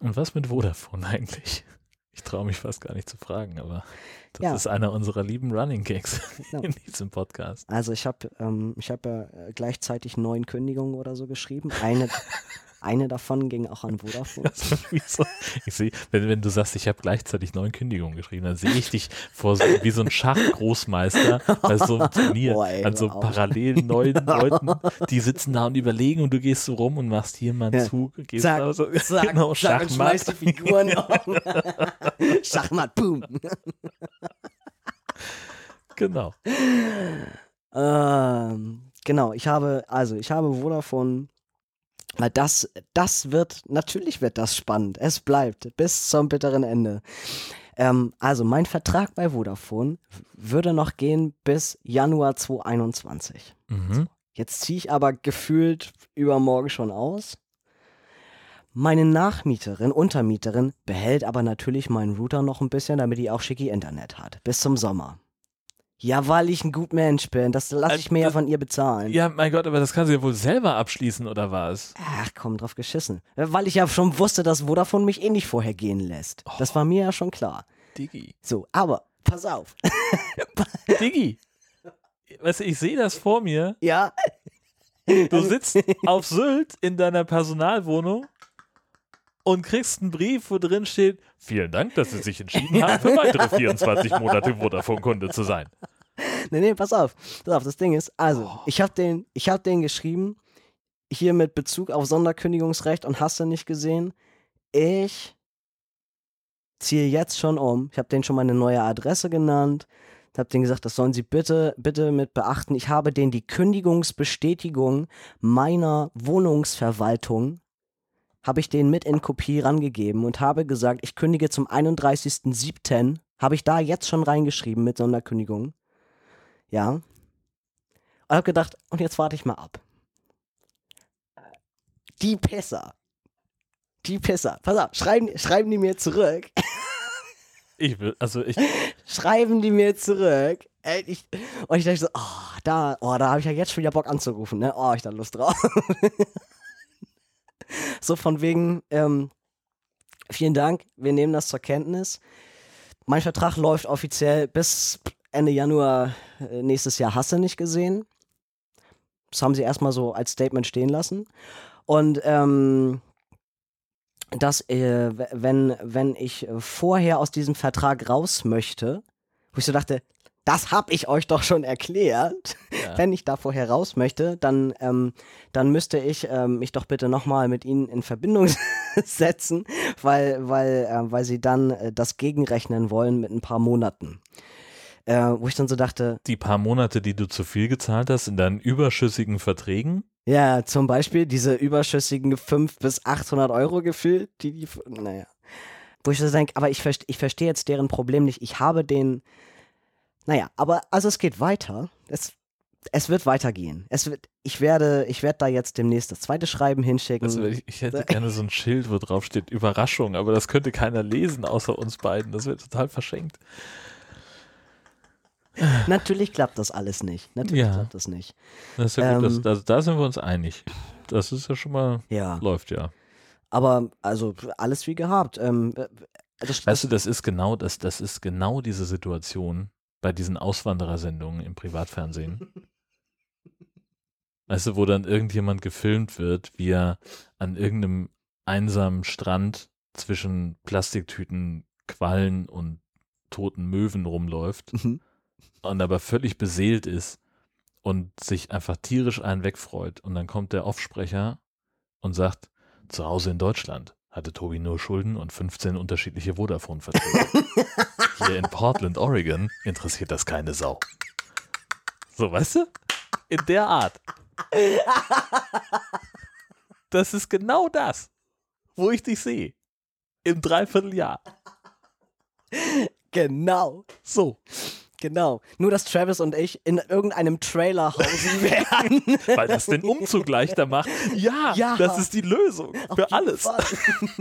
Und was mit Vodafone [laughs] eigentlich? Ich traue mich fast gar nicht zu fragen, aber das Ja. ist einer unserer lieben Running Gags [laughs] Genau. in diesem Podcast. Also ich habe ähm, ich hab ja äh, gleichzeitig neun Kündigungen oder so geschrieben. Eine, [laughs] eine davon ging auch an Vodafone. So, ich sehe, wenn, wenn du sagst, ich habe gleichzeitig neun Kündigungen geschrieben, dann sehe ich dich vor so, wie so ein Schachgroßmeister bei so einem Turnier Boah, ey, an so hör auf. parallel [laughs] neun Leuten, die sitzen da und überlegen und du gehst so rum und machst hier mal einen Ja. Zug, gehst Zack, da so, zack, [laughs] genau, zack, Schachmatt. die Figuren. [laughs] Schachmatt, boom. Genau. Ähm, genau, ich habe, also ich habe Vodafone, weil das, das wird, natürlich wird das spannend. Es bleibt bis zum bitteren Ende. Ähm, also mein Vertrag bei Vodafone würde noch gehen bis Januar 2021. Mhm. Jetzt ziehe ich aber gefühlt übermorgen schon aus. Meine Nachmieterin, Untermieterin, behält aber natürlich meinen Router noch ein bisschen, damit die auch schicki Internet hat. Bis zum Sommer. Ja, weil ich ein gut Mensch bin. Das lasse ich mir ja Äh, von ihr bezahlen. Ja, mein Gott, aber das kann sie ja wohl selber abschließen, oder was? Ach komm, drauf geschissen. Weil ich ja schon wusste, dass Vodafone mich eh nicht vorher gehen lässt. Das war mir ja schon klar. Digi. So, aber pass auf. [laughs] Digi. Weißt du, ich sehe das vor mir. ja, Du sitzt auf Sylt in deiner Personalwohnung und kriegst einen Brief, wo drin steht, vielen Dank, dass Sie sich entschieden [laughs] haben, für weitere 24 Monate Vodafone-Kunde zu sein. nee, nee, pass auf. Pass auf, das Ding ist, also, ich habe den, ich hab den geschrieben, hier mit Bezug auf Sonderkündigungsrecht und hast du nicht gesehen. Ich ziehe jetzt schon um. Ich habe denen schon meine neue Adresse genannt. Ich habe denen gesagt, das sollen sie bitte, bitte mit beachten. Ich habe denen die Kündigungsbestätigung meiner Wohnungsverwaltung habe ich denen mit in Kopie rangegeben und habe gesagt, ich kündige zum 31.07. Habe ich da jetzt schon reingeschrieben mit Sonderkündigung. Ja. Und habe gedacht, und jetzt warte ich mal ab. Die Pisser. Die Pisser. Pass auf, schreiben, schreiben die mir zurück. [laughs] Ich will, also ich, schreiben die mir zurück. Ey, ich, und ich dachte so, oh, da, oh, da habe ich ja jetzt schon wieder Bock anzurufen, ne? Oh, ich da Lust drauf. [laughs] [laughs] so von wegen, ähm, vielen Dank, wir nehmen das zur Kenntnis. Mein Vertrag läuft offiziell bis Ende Januar äh, nächstes Jahr, hast du nicht gesehen. Das haben sie erstmal so als Statement stehen lassen. Und ähm, dass, äh, wenn, wenn ich vorher aus diesem Vertrag raus möchte, wo ich so dachte, das hab ich euch doch schon erklärt. Ja. Wenn ich da vorher raus möchte, dann, ähm, dann müsste ich ähm, mich doch bitte nochmal mit ihnen in Verbindung [laughs] setzen, weil, weil, äh, weil sie dann äh, das gegenrechnen wollen mit ein paar Monaten. Äh, wo ich dann so dachte, die paar Monate, die du zu viel gezahlt hast in deinen überschüssigen Verträgen, ja, zum Beispiel diese überschüssigen 500 bis 800 Euro gefühlt, die, die, naja. Wo ich so denke, aber ich, ich verstehe jetzt deren Problem nicht. Ich habe den, naja, aber also es geht weiter. Es, es wird weitergehen. Es wird, ich werde, ich werde da jetzt demnächst das zweite Schreiben hinschicken. also ich, ich hätte gerne so ein Schild, wo drauf steht Überraschung, aber das könnte keiner lesen, außer uns beiden. Das wäre total verschenkt. Natürlich klappt das alles nicht. Natürlich Ja. klappt das nicht. Das ja gut, Ähm, das, also da sind wir uns einig. Das ist ja schon mal, Ja. läuft ja. Aber also alles wie gehabt. Ähm, äh, das, Weißt du, das ist genau das, das ist genau diese Situation bei diesen Auswanderersendungen im Privatfernsehen. [laughs] Weißt du, wo dann irgendjemand gefilmt wird, wie er an irgendeinem einsamen Strand zwischen Plastiktüten, Quallen und toten Möwen rumläuft Mhm. und aber völlig beseelt ist und sich einfach tierisch einen wegfreut. Und dann kommt der Offsprecher und sagt, zu Hause in Deutschland hatte Tobi nur Schulden und 15 unterschiedliche Vodafone-Verträge. [laughs] Hier in Portland, Oregon interessiert das keine Sau. So, weißt du? In der Art. Das ist genau das, wo ich dich sehe. Im Dreivierteljahr. genau. So. Genau. Nur, dass Travis und ich in irgendeinem Trailer hausen [laughs] werden. Weil das den Umzug leichter macht. Ja, Ja. das ist die Lösung Auf für alles. [laughs]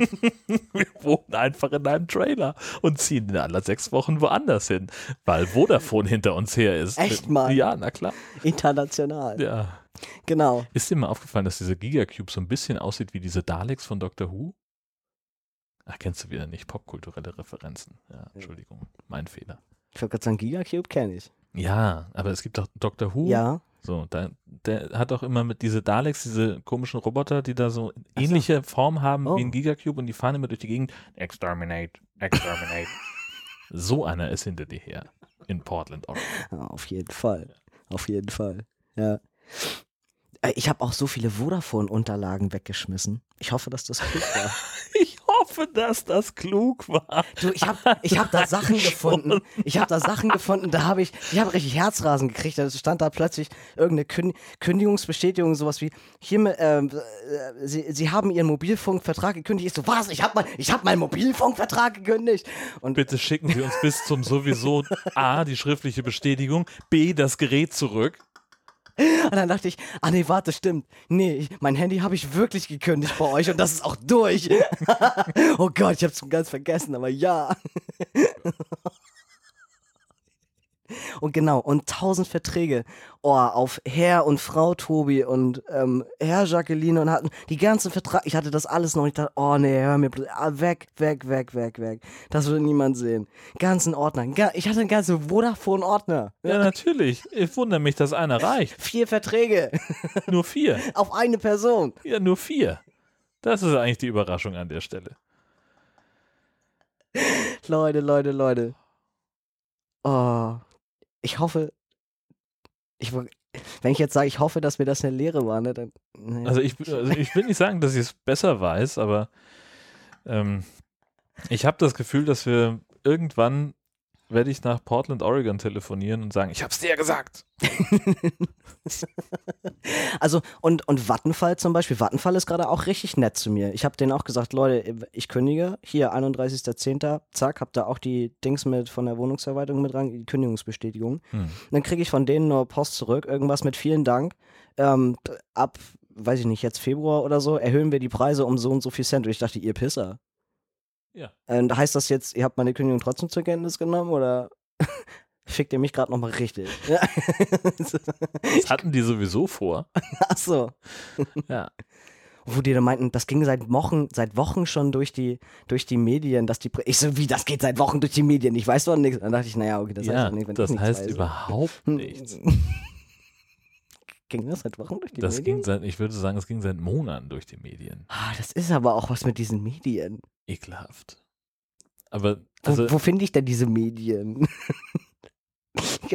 Wir wohnen einfach in einem Trailer und ziehen in aller sechs Wochen woanders hin, weil Vodafone hinter uns her ist. Echt mal? Ja, na klar. International. Ja. Genau. Ist dir mal aufgefallen, dass dieser Gigacube so ein bisschen aussieht wie diese Daleks von Doctor Who? Ach, kennst du wieder nicht. Popkulturelle Referenzen. Ja, Entschuldigung. Mein Fehler. Ich wollte gerade sagen, Gigacube kenne ich. Ja, aber es gibt doch Doctor Who. Ja. So, da, der hat auch immer mit diese Daleks, diese komischen Roboter, die da so ähnliche Form haben Oh. wie ein Gigacube und die fahren immer durch die Gegend. Exterminate, exterminate. [laughs] so einer ist hinter dir her. In Portland, Oregon. ja. Auf jeden Fall. Auf jeden Fall. Ja. Äh, Ich habe auch so viele Vodafone-Unterlagen weggeschmissen. Ich hoffe, dass das gut war. [laughs] Hoffe, dass das klug war. Du, ich habe ich hab da Sachen gefunden. Ich habe da Sachen gefunden, da habe ich, ich habe richtig Herzrasen gekriegt. Da stand da plötzlich irgendeine Kün Kündigungsbestätigung, sowas wie, hiermit, ähm, äh, Sie, Sie haben Ihren Mobilfunkvertrag gekündigt. Ich so, was? Ich habe mein, ich hab meinen Mobilfunkvertrag gekündigt. Und Bitte schicken Sie uns bis zum sowieso A, die schriftliche Bestätigung, B, das Gerät zurück. Und dann dachte ich, ah nee, warte, stimmt. Nee, mein Handy habe ich wirklich gekündigt bei euch und das ist auch durch. [laughs] oh Gott, ich habe es ganz vergessen, aber ja. [laughs] Und genau, und tausend Verträge. Oh, auf Herr und Frau Tobi und ähm, Herr Jacqueline und hatten die ganzen Verträge. Ich hatte das alles noch nicht. Oh nee, hör mir bloß- ah, weg, weg, weg, weg, weg. Das will niemand sehen. Ganzen Ordner. Ich hatte einen ganzen Vodafone-Ordner. Ja, natürlich. Ich wundere mich, dass einer reicht. Vier Verträge Nur vier. [laughs] auf eine Person. Ja, nur vier. Das ist eigentlich die Überraschung an der Stelle. Leute, Leute, Leute. Oh, ich hoffe, ich, wenn ich jetzt sage, ich hoffe, dass mir das eine Lehre war, ne, dann. naja. Also ich, also ich will nicht sagen, dass ich es besser weiß, aber ähm, ich habe das Gefühl, dass wir irgendwann werde ich nach Portland, Oregon telefonieren und sagen, ich hab's dir ja gesagt. [laughs] Also, und, und Vattenfall zum Beispiel, Vattenfall ist gerade auch richtig nett zu mir. Ich habe denen auch gesagt, Leute, ich kündige, hier 31.10., zack, hab da auch die Dings mit von der Wohnungsverwaltung mit rein, die Kündigungsbestätigung. Hm. Dann kriege ich von denen nur Post zurück, irgendwas mit vielen Dank. Ähm, ab, weiß ich nicht, jetzt Februar oder so, erhöhen wir die Preise um so und so viel Cent. Und ich dachte, ihr Pisser. Ja. Ähm, heißt das jetzt, ihr habt meine Kündigung trotzdem zur Kenntnis genommen oder [laughs] fickt ihr mich gerade nochmal richtig? [laughs] Das hatten die sowieso vor. Ach so. Ja. [laughs] Wo die dann meinten, das ging seit Wochen, seit Wochen schon durch die, durch die Medien, dass die, ich so, wie, das geht seit Wochen durch die Medien, ich weiß doch nichts. Dann dachte ich, naja, okay, das ja, heißt doch nicht, wenn das nichts heißt weiß. überhaupt nichts. Ging das seit Wochen durch die Das Medien? ging seit, ich würde sagen, es ging seit Monaten durch die Medien. Ah, das ist aber auch was mit diesen Medien. Ekelhaft. Aber Wo, also, wo finde ich denn diese Medien? [laughs]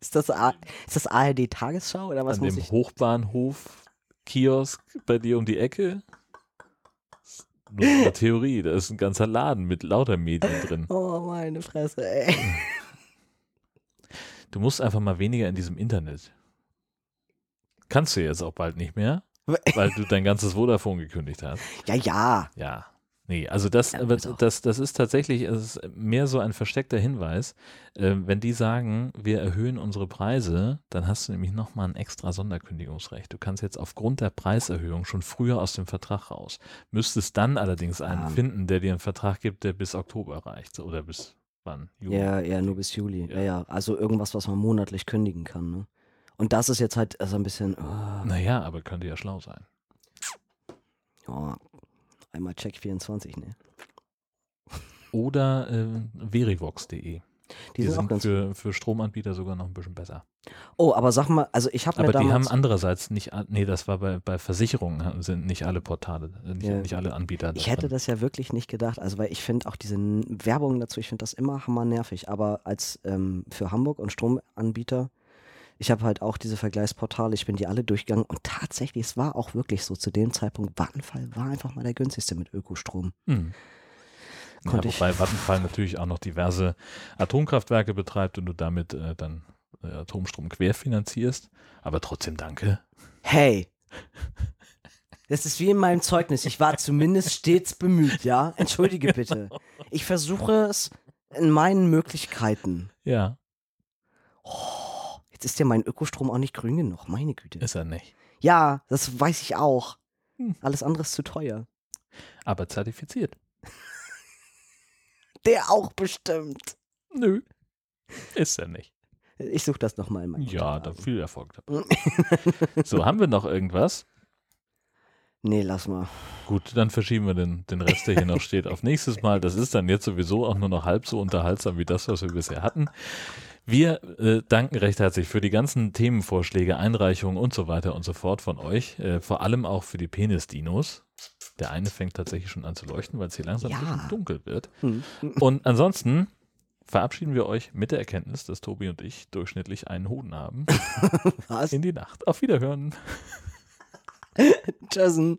ist, das A, ist das ARD Tagesschau oder was an muss dem ich? Hochbahnhof Kiosk bei dir um die Ecke. Nur eine [laughs] Theorie, da ist ein ganzer Laden mit lauter Medien drin. Oh, meine Fresse, ey. [laughs] Du musst einfach mal weniger in diesem Internet. Kannst du jetzt auch bald nicht mehr, [laughs] weil du dein ganzes Vodafone gekündigt hast. Ja, ja. Ja. Nee, also das, Ja, auch- das, das ist tatsächlich es ist mehr so ein versteckter Hinweis. Äh, wenn die sagen, wir erhöhen unsere Preise, dann hast du nämlich nochmal ein extra Sonderkündigungsrecht. Du kannst jetzt aufgrund der Preiserhöhung schon früher aus dem Vertrag raus. Müsstest dann allerdings einen Ah. finden, der dir einen Vertrag gibt, der bis Oktober reicht. Oder bis wann? Juni. Ja, ja, nur bis Juli. Ja. Ja. ja, Also irgendwas, was man monatlich kündigen kann. Ne? Und das ist jetzt halt so ein bisschen. Oh, Naja, aber könnte ja schlau sein. oh, einmal Check 24, ne? Oder äh, verivox.de. Die, sind, auch ganz. für, für Stromanbieter sogar noch ein bisschen besser. Oh, aber sag mal, also ich habe mir Aber die haben andererseits nicht, nee, das war bei, bei Versicherungen, sind nicht alle Portale, äh, nicht, Ja. nicht alle Anbieter. ich hätte drin. das ja wirklich nicht gedacht, also weil ich finde auch diese Werbung dazu, ich finde das immer hammer nervig, aber als ähm, für Hamburg und Stromanbieter, ich habe halt auch diese Vergleichsportale, ich bin die alle durchgegangen und tatsächlich, es war auch wirklich so, zu dem Zeitpunkt, Vattenfall war einfach mal der günstigste mit Ökostrom. Hm. Ja, Konnte ich- wobei Vattenfall natürlich auch noch diverse Atomkraftwerke betreibt und du damit äh, dann äh, Atomstrom querfinanzierst. Aber trotzdem danke. Hey! Das ist wie in meinem Zeugnis. Ich war zumindest stets bemüht, ja? Entschuldige bitte. Ich versuche es in meinen Möglichkeiten. Ja, Oh, ist ja mein Ökostrom auch nicht grün genug, meine Güte. ist er nicht. Ja, das weiß ich auch. Hm. Alles andere ist zu teuer. Aber zertifiziert. [laughs] Der auch bestimmt. Nö. Ist er nicht. Ich suche das nochmal in meinem Ja, da viel Erfolg dabei. [laughs] so, haben wir noch irgendwas? Nee, lass mal. Gut, dann verschieben wir den, den Rest, der hier noch steht, auf nächstes Mal. Das ist dann jetzt sowieso auch nur noch halb so unterhaltsam wie das, was wir bisher hatten. Wir äh, danken recht herzlich für die ganzen Themenvorschläge, Einreichungen und so weiter und so fort von euch. Äh, vor allem auch für die Penis-Dinos. Der eine fängt tatsächlich schon an zu leuchten, weil es hier langsam Ja. ein bisschen dunkel wird. Hm. Und ansonsten verabschieden wir euch mit der Erkenntnis, dass Tobi und ich durchschnittlich einen Hoden haben [laughs] Was? in die Nacht. Auf Wiederhören. Tschüssen.